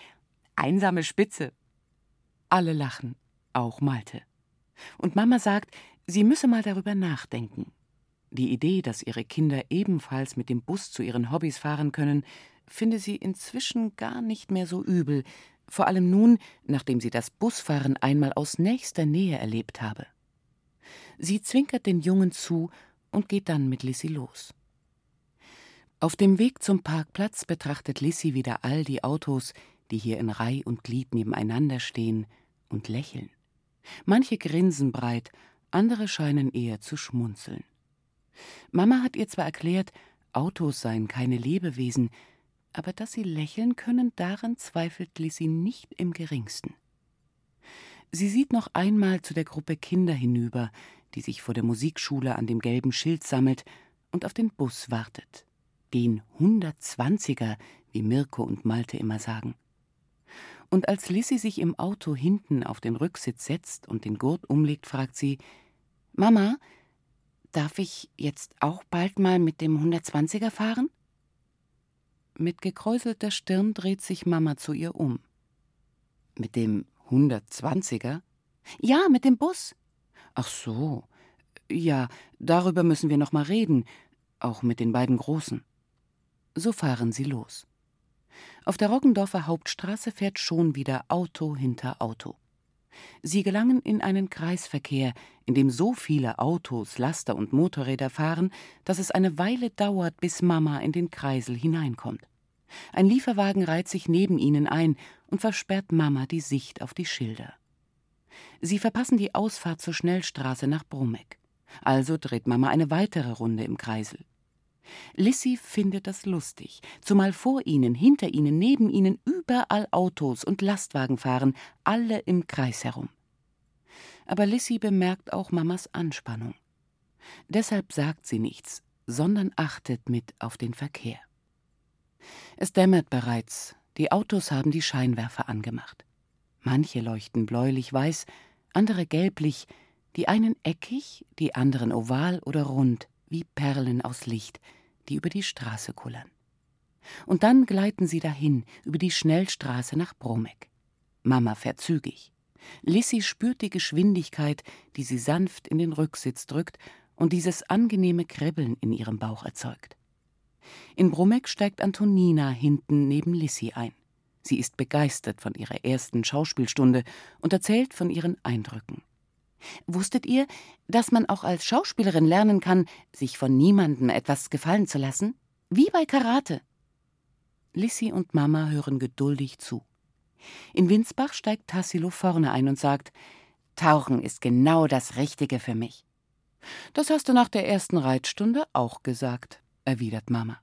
einsame Spitze. Alle lachen, auch Malte. Und Mama sagt, sie müsse mal darüber nachdenken. Die Idee, dass ihre Kinder ebenfalls mit dem Bus zu ihren Hobbys fahren können, finde sie inzwischen gar nicht mehr so übel, vor allem nun, nachdem sie das Busfahren einmal aus nächster Nähe erlebt habe. Sie zwinkert den Jungen zu und geht dann mit Lissy los. Auf dem Weg zum Parkplatz betrachtet Lissy wieder all die Autos, die hier in Reih und Glied nebeneinander stehen und lächeln. Manche grinsen breit, andere scheinen eher zu schmunzeln. Mama hat ihr zwar erklärt, Autos seien keine Lebewesen, aber dass sie lächeln können, daran zweifelt Lissy nicht im geringsten. Sie sieht noch einmal zu der Gruppe Kinder hinüber, die sich vor der Musikschule an dem gelben Schild sammelt und auf den Bus wartet. gehen 120er, wie Mirko und Malte immer sagen. Und als Lissy sich im Auto hinten auf den Rücksitz setzt und den Gurt umlegt, fragt sie: Mama, darf ich jetzt auch bald mal mit dem 120er fahren? Mit gekräuselter Stirn dreht sich Mama zu ihr um. Mit dem 120er? Ja, mit dem Bus. Ach so. Ja, darüber müssen wir noch mal reden, auch mit den beiden Großen. So fahren sie los. Auf der Roggendorfer Hauptstraße fährt schon wieder Auto hinter Auto. Sie gelangen in einen Kreisverkehr, in dem so viele Autos, Laster und Motorräder fahren, dass es eine Weile dauert, bis Mama in den Kreisel hineinkommt. Ein Lieferwagen reiht sich neben ihnen ein und versperrt Mama die Sicht auf die Schilder. Sie verpassen die Ausfahrt zur Schnellstraße nach Brumeck. Also dreht Mama eine weitere Runde im Kreisel. Lissy findet das lustig, zumal vor ihnen, hinter ihnen, neben ihnen überall Autos und Lastwagen fahren, alle im Kreis herum. Aber Lissy bemerkt auch Mamas Anspannung. Deshalb sagt sie nichts, sondern achtet mit auf den Verkehr. Es dämmert bereits, die Autos haben die Scheinwerfer angemacht. Manche leuchten bläulich-weiß, andere gelblich, die einen eckig, die anderen oval oder rund, wie Perlen aus Licht, die über die Straße kullern. Und dann gleiten sie dahin, über die Schnellstraße nach Bromeck. Mama fährt zügig. Lissy spürt die Geschwindigkeit, die sie sanft in den Rücksitz drückt und dieses angenehme Kribbeln in ihrem Bauch erzeugt. In Brumeck steigt Antonina hinten neben Lissy ein. Sie ist begeistert von ihrer ersten Schauspielstunde und erzählt von ihren Eindrücken. Wusstet ihr, dass man auch als Schauspielerin lernen kann, sich von niemandem etwas gefallen zu lassen? Wie bei Karate. Lissy und Mama hören geduldig zu. In Winsbach steigt Tassilo vorne ein und sagt: Tauchen ist genau das Richtige für mich. Das hast du nach der ersten Reitstunde auch gesagt, erwidert Mama.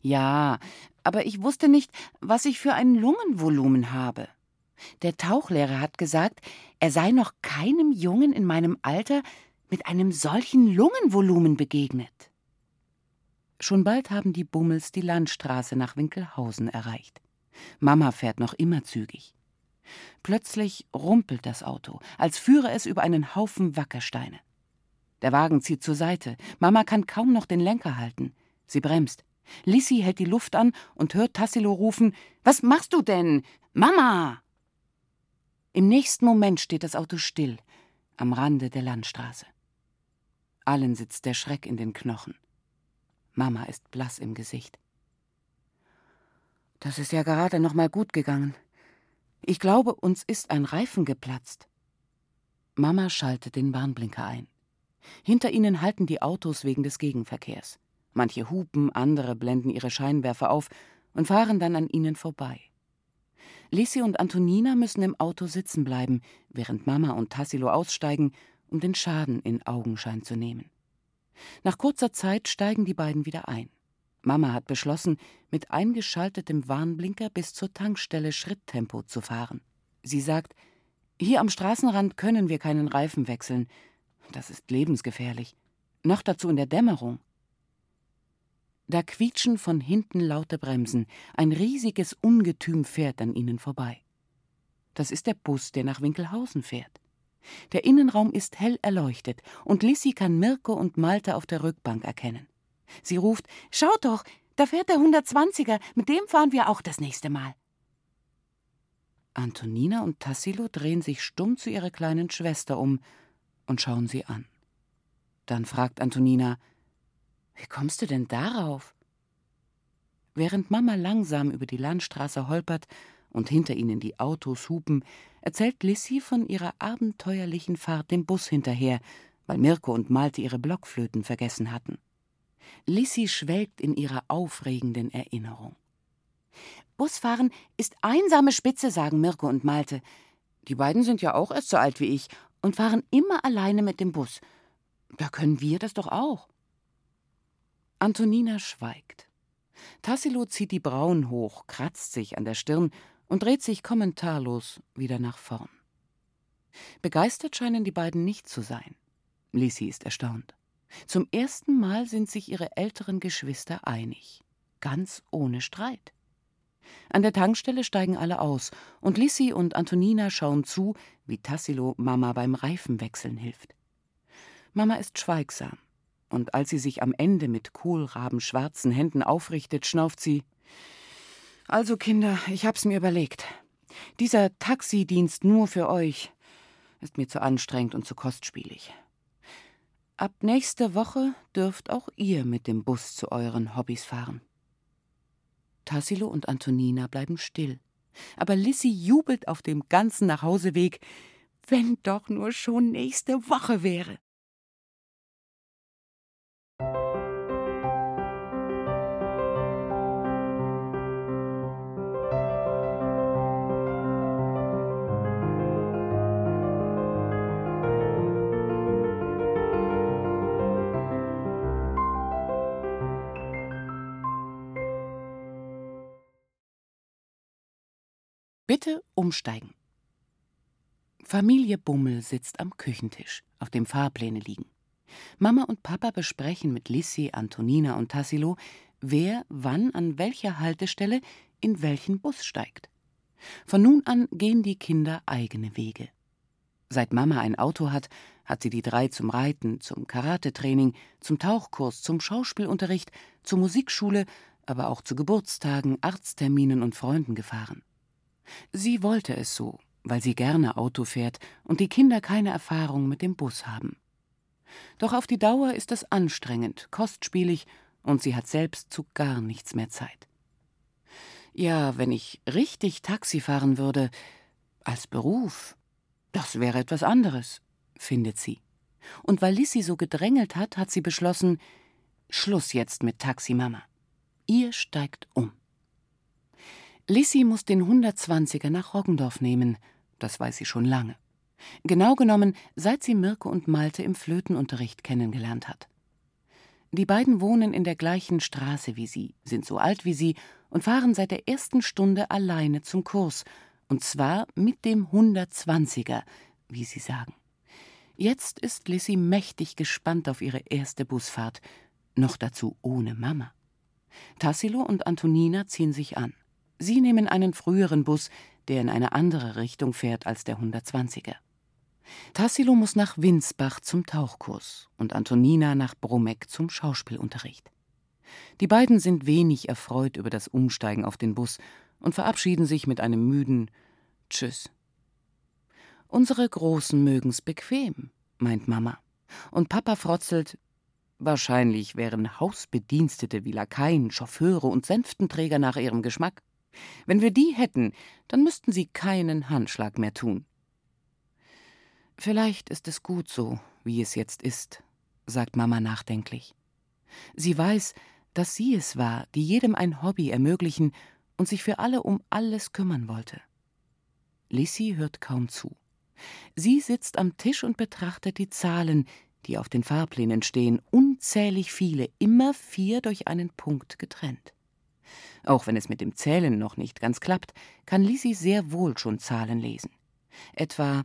Ja, aber ich wusste nicht, was ich für ein Lungenvolumen habe. Der Tauchlehrer hat gesagt, er sei noch keinem Jungen in meinem Alter mit einem solchen Lungenvolumen begegnet. Schon bald haben die Bummels die Landstraße nach Winkelhausen erreicht. Mama fährt noch immer zügig. Plötzlich rumpelt das Auto, als führe es über einen Haufen Wackersteine. Der Wagen zieht zur Seite. Mama kann kaum noch den Lenker halten. Sie bremst. Lissy hält die Luft an und hört Tassilo rufen: Was machst du denn? Mama! Im nächsten Moment steht das Auto still, am Rande der Landstraße. Allen sitzt der Schreck in den Knochen. Mama ist blass im Gesicht. Das ist ja gerade noch mal gut gegangen. Ich glaube, uns ist ein Reifen geplatzt. Mama schaltet den Warnblinker ein. Hinter ihnen halten die Autos wegen des Gegenverkehrs. Manche hupen, andere blenden ihre Scheinwerfer auf und fahren dann an ihnen vorbei. Lisi und Antonina müssen im Auto sitzen bleiben, während Mama und Tassilo aussteigen, um den Schaden in Augenschein zu nehmen. Nach kurzer Zeit steigen die beiden wieder ein. Mama hat beschlossen, mit eingeschaltetem Warnblinker bis zur Tankstelle Schritttempo zu fahren. Sie sagt, hier am Straßenrand können wir keinen Reifen wechseln. Das ist lebensgefährlich. Noch dazu in der Dämmerung. Da quietschen von hinten laute Bremsen. Ein riesiges Ungetüm fährt an ihnen vorbei. Das ist der Bus, der nach Winkelhausen fährt. Der Innenraum ist hell erleuchtet und Lissy kann Mirko und Malte auf der Rückbank erkennen. Sie ruft: Schaut doch, da fährt der 120er, mit dem fahren wir auch das nächste Mal. Antonina und Tassilo drehen sich stumm zu ihrer kleinen Schwester um und schauen sie an. Dann fragt Antonina: wie kommst du denn darauf? Während Mama langsam über die Landstraße holpert und hinter ihnen die Autos hupen, erzählt Lissy von ihrer abenteuerlichen Fahrt dem Bus hinterher, weil Mirko und Malte ihre Blockflöten vergessen hatten. Lissy schwelgt in ihrer aufregenden Erinnerung. Busfahren ist einsame Spitze, sagen Mirko und Malte. Die beiden sind ja auch erst so alt wie ich und fahren immer alleine mit dem Bus. Da können wir das doch auch. Antonina schweigt. Tassilo zieht die Brauen hoch, kratzt sich an der Stirn und dreht sich kommentarlos wieder nach vorn. Begeistert scheinen die beiden nicht zu sein. Lissy ist erstaunt. Zum ersten Mal sind sich ihre älteren Geschwister einig. ganz ohne Streit. An der Tankstelle steigen alle aus und Lissi und Antonina schauen zu, wie Tassilo Mama beim Reifenwechseln hilft. Mama ist schweigsam und als sie sich am Ende mit kohlrabenschwarzen Händen aufrichtet, schnauft sie: Also, Kinder, ich hab's mir überlegt. Dieser Taxidienst nur für euch ist mir zu anstrengend und zu kostspielig. Ab nächster Woche dürft auch ihr mit dem Bus zu euren Hobbys fahren. Tassilo und Antonina bleiben still. Aber Lissy jubelt auf dem ganzen Nachhauseweg, wenn doch nur schon nächste Woche wäre. Bitte umsteigen. Familie Bummel sitzt am Küchentisch, auf dem Fahrpläne liegen. Mama und Papa besprechen mit Lissi, Antonina und Tassilo, wer wann an welcher Haltestelle in welchen Bus steigt. Von nun an gehen die Kinder eigene Wege. Seit Mama ein Auto hat, hat sie die drei zum Reiten, zum Karatetraining, zum Tauchkurs, zum Schauspielunterricht, zur Musikschule, aber auch zu Geburtstagen, Arztterminen und Freunden gefahren. Sie wollte es so, weil sie gerne Auto fährt und die Kinder keine Erfahrung mit dem Bus haben. Doch auf die Dauer ist es anstrengend, kostspielig und sie hat selbst zu gar nichts mehr Zeit. Ja, wenn ich richtig Taxi fahren würde, als Beruf, das wäre etwas anderes, findet sie. Und weil Lissy so gedrängelt hat, hat sie beschlossen, Schluss jetzt mit Taxi Mama. Ihr steigt um. Lissy muss den 120er nach Roggendorf nehmen, das weiß sie schon lange. Genau genommen, seit sie Mirke und Malte im Flötenunterricht kennengelernt hat. Die beiden wohnen in der gleichen Straße wie sie, sind so alt wie sie und fahren seit der ersten Stunde alleine zum Kurs, und zwar mit dem 120er, wie sie sagen. Jetzt ist Lissy mächtig gespannt auf ihre erste Busfahrt, noch dazu ohne Mama. Tassilo und Antonina ziehen sich an. Sie nehmen einen früheren Bus, der in eine andere Richtung fährt als der 120er. Tassilo muss nach Winsbach zum Tauchkurs und Antonina nach Brummeck zum Schauspielunterricht. Die beiden sind wenig erfreut über das Umsteigen auf den Bus und verabschieden sich mit einem müden Tschüss. Unsere Großen mögen's bequem, meint Mama. Und Papa frotzelt, wahrscheinlich wären Hausbedienstete wie Lakaien, Chauffeure und Sänftenträger nach ihrem Geschmack. Wenn wir die hätten, dann müssten sie keinen Handschlag mehr tun. Vielleicht ist es gut so, wie es jetzt ist, sagt Mama nachdenklich. Sie weiß, dass sie es war, die jedem ein Hobby ermöglichen und sich für alle um alles kümmern wollte. Lissy hört kaum zu. Sie sitzt am Tisch und betrachtet die Zahlen, die auf den Fahrplänen stehen, unzählig viele, immer vier durch einen Punkt getrennt. Auch wenn es mit dem Zählen noch nicht ganz klappt, kann Lisi sehr wohl schon Zahlen lesen. Etwa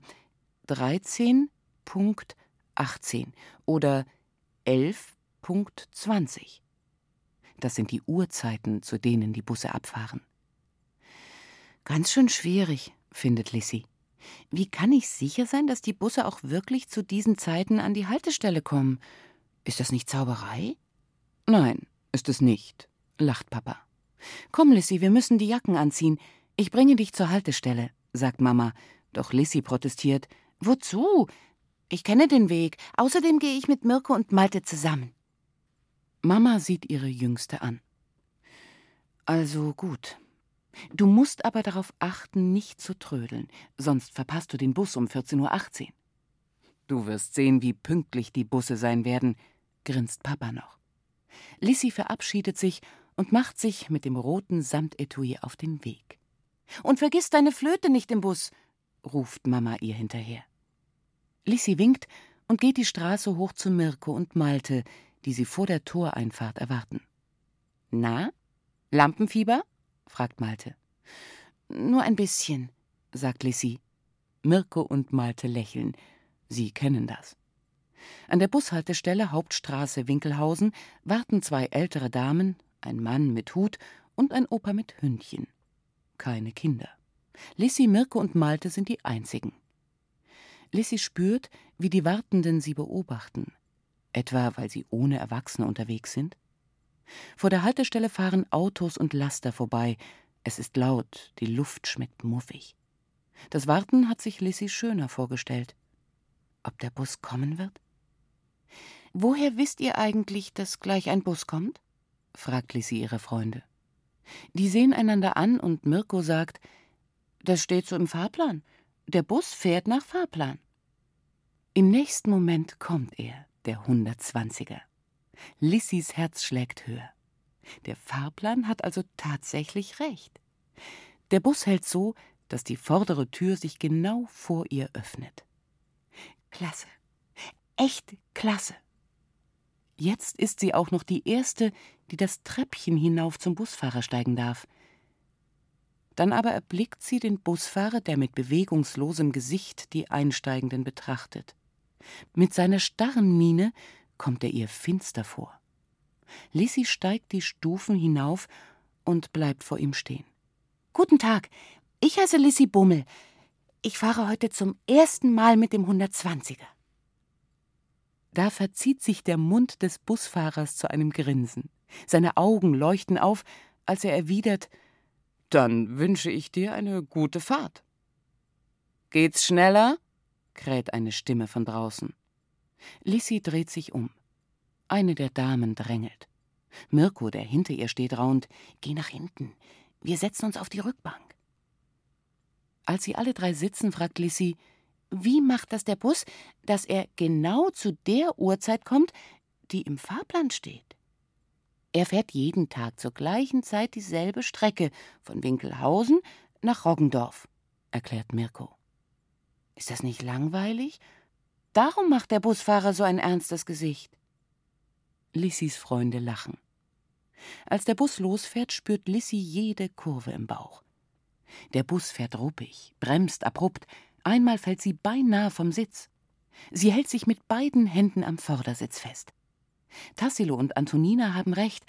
13.18 oder 11.20. Das sind die Uhrzeiten, zu denen die Busse abfahren. Ganz schön schwierig, findet Lissy. Wie kann ich sicher sein, dass die Busse auch wirklich zu diesen Zeiten an die Haltestelle kommen? Ist das nicht Zauberei? Nein, ist es nicht, lacht Papa. Komm, Lissy, wir müssen die Jacken anziehen. Ich bringe dich zur Haltestelle, sagt Mama. Doch Lissy protestiert. Wozu? Ich kenne den Weg. Außerdem gehe ich mit Mirko und Malte zusammen. Mama sieht ihre Jüngste an. Also gut. Du musst aber darauf achten, nicht zu trödeln, sonst verpasst du den Bus um 14.18 Uhr. Du wirst sehen, wie pünktlich die Busse sein werden, grinst Papa noch. Lissy verabschiedet sich und macht sich mit dem roten Samtetui auf den Weg. Und vergiss deine Flöte nicht im Bus, ruft Mama ihr hinterher. Lissy winkt und geht die Straße hoch zu Mirko und Malte, die sie vor der Toreinfahrt erwarten. Na, Lampenfieber? fragt Malte. Nur ein bisschen, sagt Lissy. Mirko und Malte lächeln. Sie kennen das. An der Bushaltestelle Hauptstraße Winkelhausen warten zwei ältere Damen, ein Mann mit Hut und ein Opa mit Hündchen. Keine Kinder. Lissy, Mirko und Malte sind die einzigen. Lissy spürt, wie die Wartenden sie beobachten, etwa weil sie ohne Erwachsene unterwegs sind. Vor der Haltestelle fahren Autos und Laster vorbei. Es ist laut, die Luft schmeckt muffig. Das Warten hat sich Lissy schöner vorgestellt. Ob der Bus kommen wird? Woher wisst ihr eigentlich, dass gleich ein Bus kommt? Fragt Lissy ihre Freunde. Die sehen einander an und Mirko sagt: Das steht so im Fahrplan. Der Bus fährt nach Fahrplan. Im nächsten Moment kommt er, der 120er. Lissys Herz schlägt höher. Der Fahrplan hat also tatsächlich recht. Der Bus hält so, dass die vordere Tür sich genau vor ihr öffnet. Klasse. Echt klasse. Jetzt ist sie auch noch die Erste, die das Treppchen hinauf zum Busfahrer steigen darf. Dann aber erblickt sie den Busfahrer, der mit bewegungslosem Gesicht die Einsteigenden betrachtet. Mit seiner starren Miene kommt er ihr finster vor. Lissy steigt die Stufen hinauf und bleibt vor ihm stehen. Guten Tag, ich heiße Lissy Bummel. Ich fahre heute zum ersten Mal mit dem 120er. Da verzieht sich der Mund des Busfahrers zu einem Grinsen. Seine Augen leuchten auf, als er erwidert dann wünsche ich dir eine gute Fahrt. Geht's schneller? kräht eine Stimme von draußen. Lissy dreht sich um. Eine der Damen drängelt. Mirko, der hinter ihr steht, raunt: Geh nach hinten. Wir setzen uns auf die Rückbank. Als sie alle drei sitzen, fragt Lissy: Wie macht das der Bus, dass er genau zu der Uhrzeit kommt, die im Fahrplan steht? Er fährt jeden Tag zur gleichen Zeit dieselbe Strecke von Winkelhausen nach Roggendorf, erklärt Mirko. Ist das nicht langweilig? Darum macht der Busfahrer so ein ernstes Gesicht. Lissys Freunde lachen. Als der Bus losfährt, spürt Lissy jede Kurve im Bauch. Der Bus fährt ruppig, bremst abrupt, einmal fällt sie beinahe vom Sitz. Sie hält sich mit beiden Händen am Vordersitz fest. Tassilo und Antonina haben recht,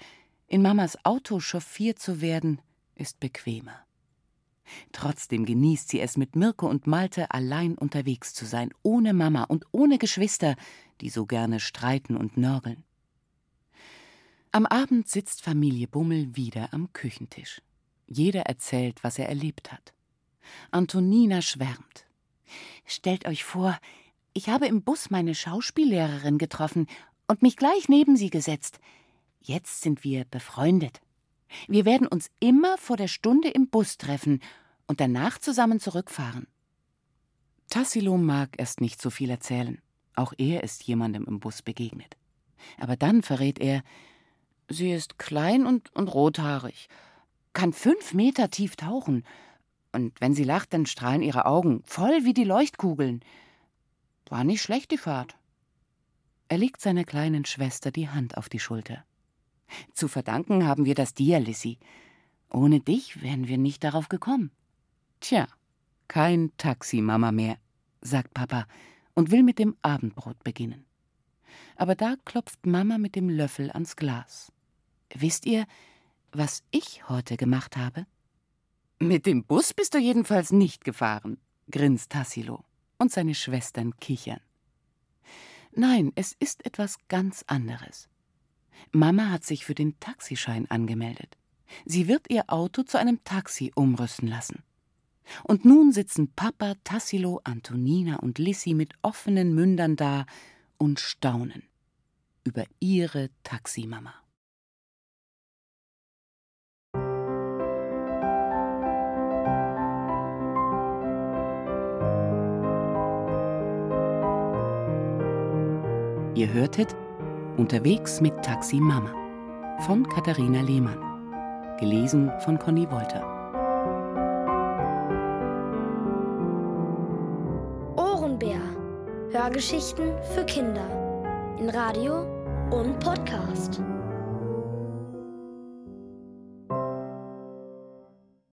in Mamas Auto chauffiert zu werden, ist bequemer. Trotzdem genießt sie es, mit Mirko und Malte allein unterwegs zu sein, ohne Mama und ohne Geschwister, die so gerne streiten und nörgeln. Am Abend sitzt Familie Bummel wieder am Küchentisch. Jeder erzählt, was er erlebt hat. Antonina schwärmt. Stellt euch vor, ich habe im Bus meine Schauspiellehrerin getroffen und mich gleich neben sie gesetzt. Jetzt sind wir befreundet. Wir werden uns immer vor der Stunde im Bus treffen und danach zusammen zurückfahren. Tassilo mag erst nicht so viel erzählen. Auch er ist jemandem im Bus begegnet. Aber dann verrät er, sie ist klein und, und rothaarig, kann fünf Meter tief tauchen, und wenn sie lacht, dann strahlen ihre Augen voll wie die Leuchtkugeln. War nicht schlecht die Fahrt. Er legt seiner kleinen Schwester die Hand auf die Schulter. Zu verdanken haben wir das dir, Lissy. Ohne dich wären wir nicht darauf gekommen. Tja, kein Taximama mehr, sagt Papa und will mit dem Abendbrot beginnen. Aber da klopft Mama mit dem Löffel ans Glas. Wisst ihr, was ich heute gemacht habe? Mit dem Bus bist du jedenfalls nicht gefahren, grinst Tassilo, und seine Schwestern kichern. Nein, es ist etwas ganz anderes. Mama hat sich für den Taxischein angemeldet. Sie wird ihr Auto zu einem Taxi umrüsten lassen. Und nun sitzen Papa, Tassilo, Antonina und Lissy mit offenen Mündern da und staunen über ihre Taximama. Ihr hörtet Unterwegs mit Taxi Mama von Katharina Lehmann. Gelesen von Conny Wolter. Ohrenbär. Hörgeschichten für Kinder. In Radio und Podcast.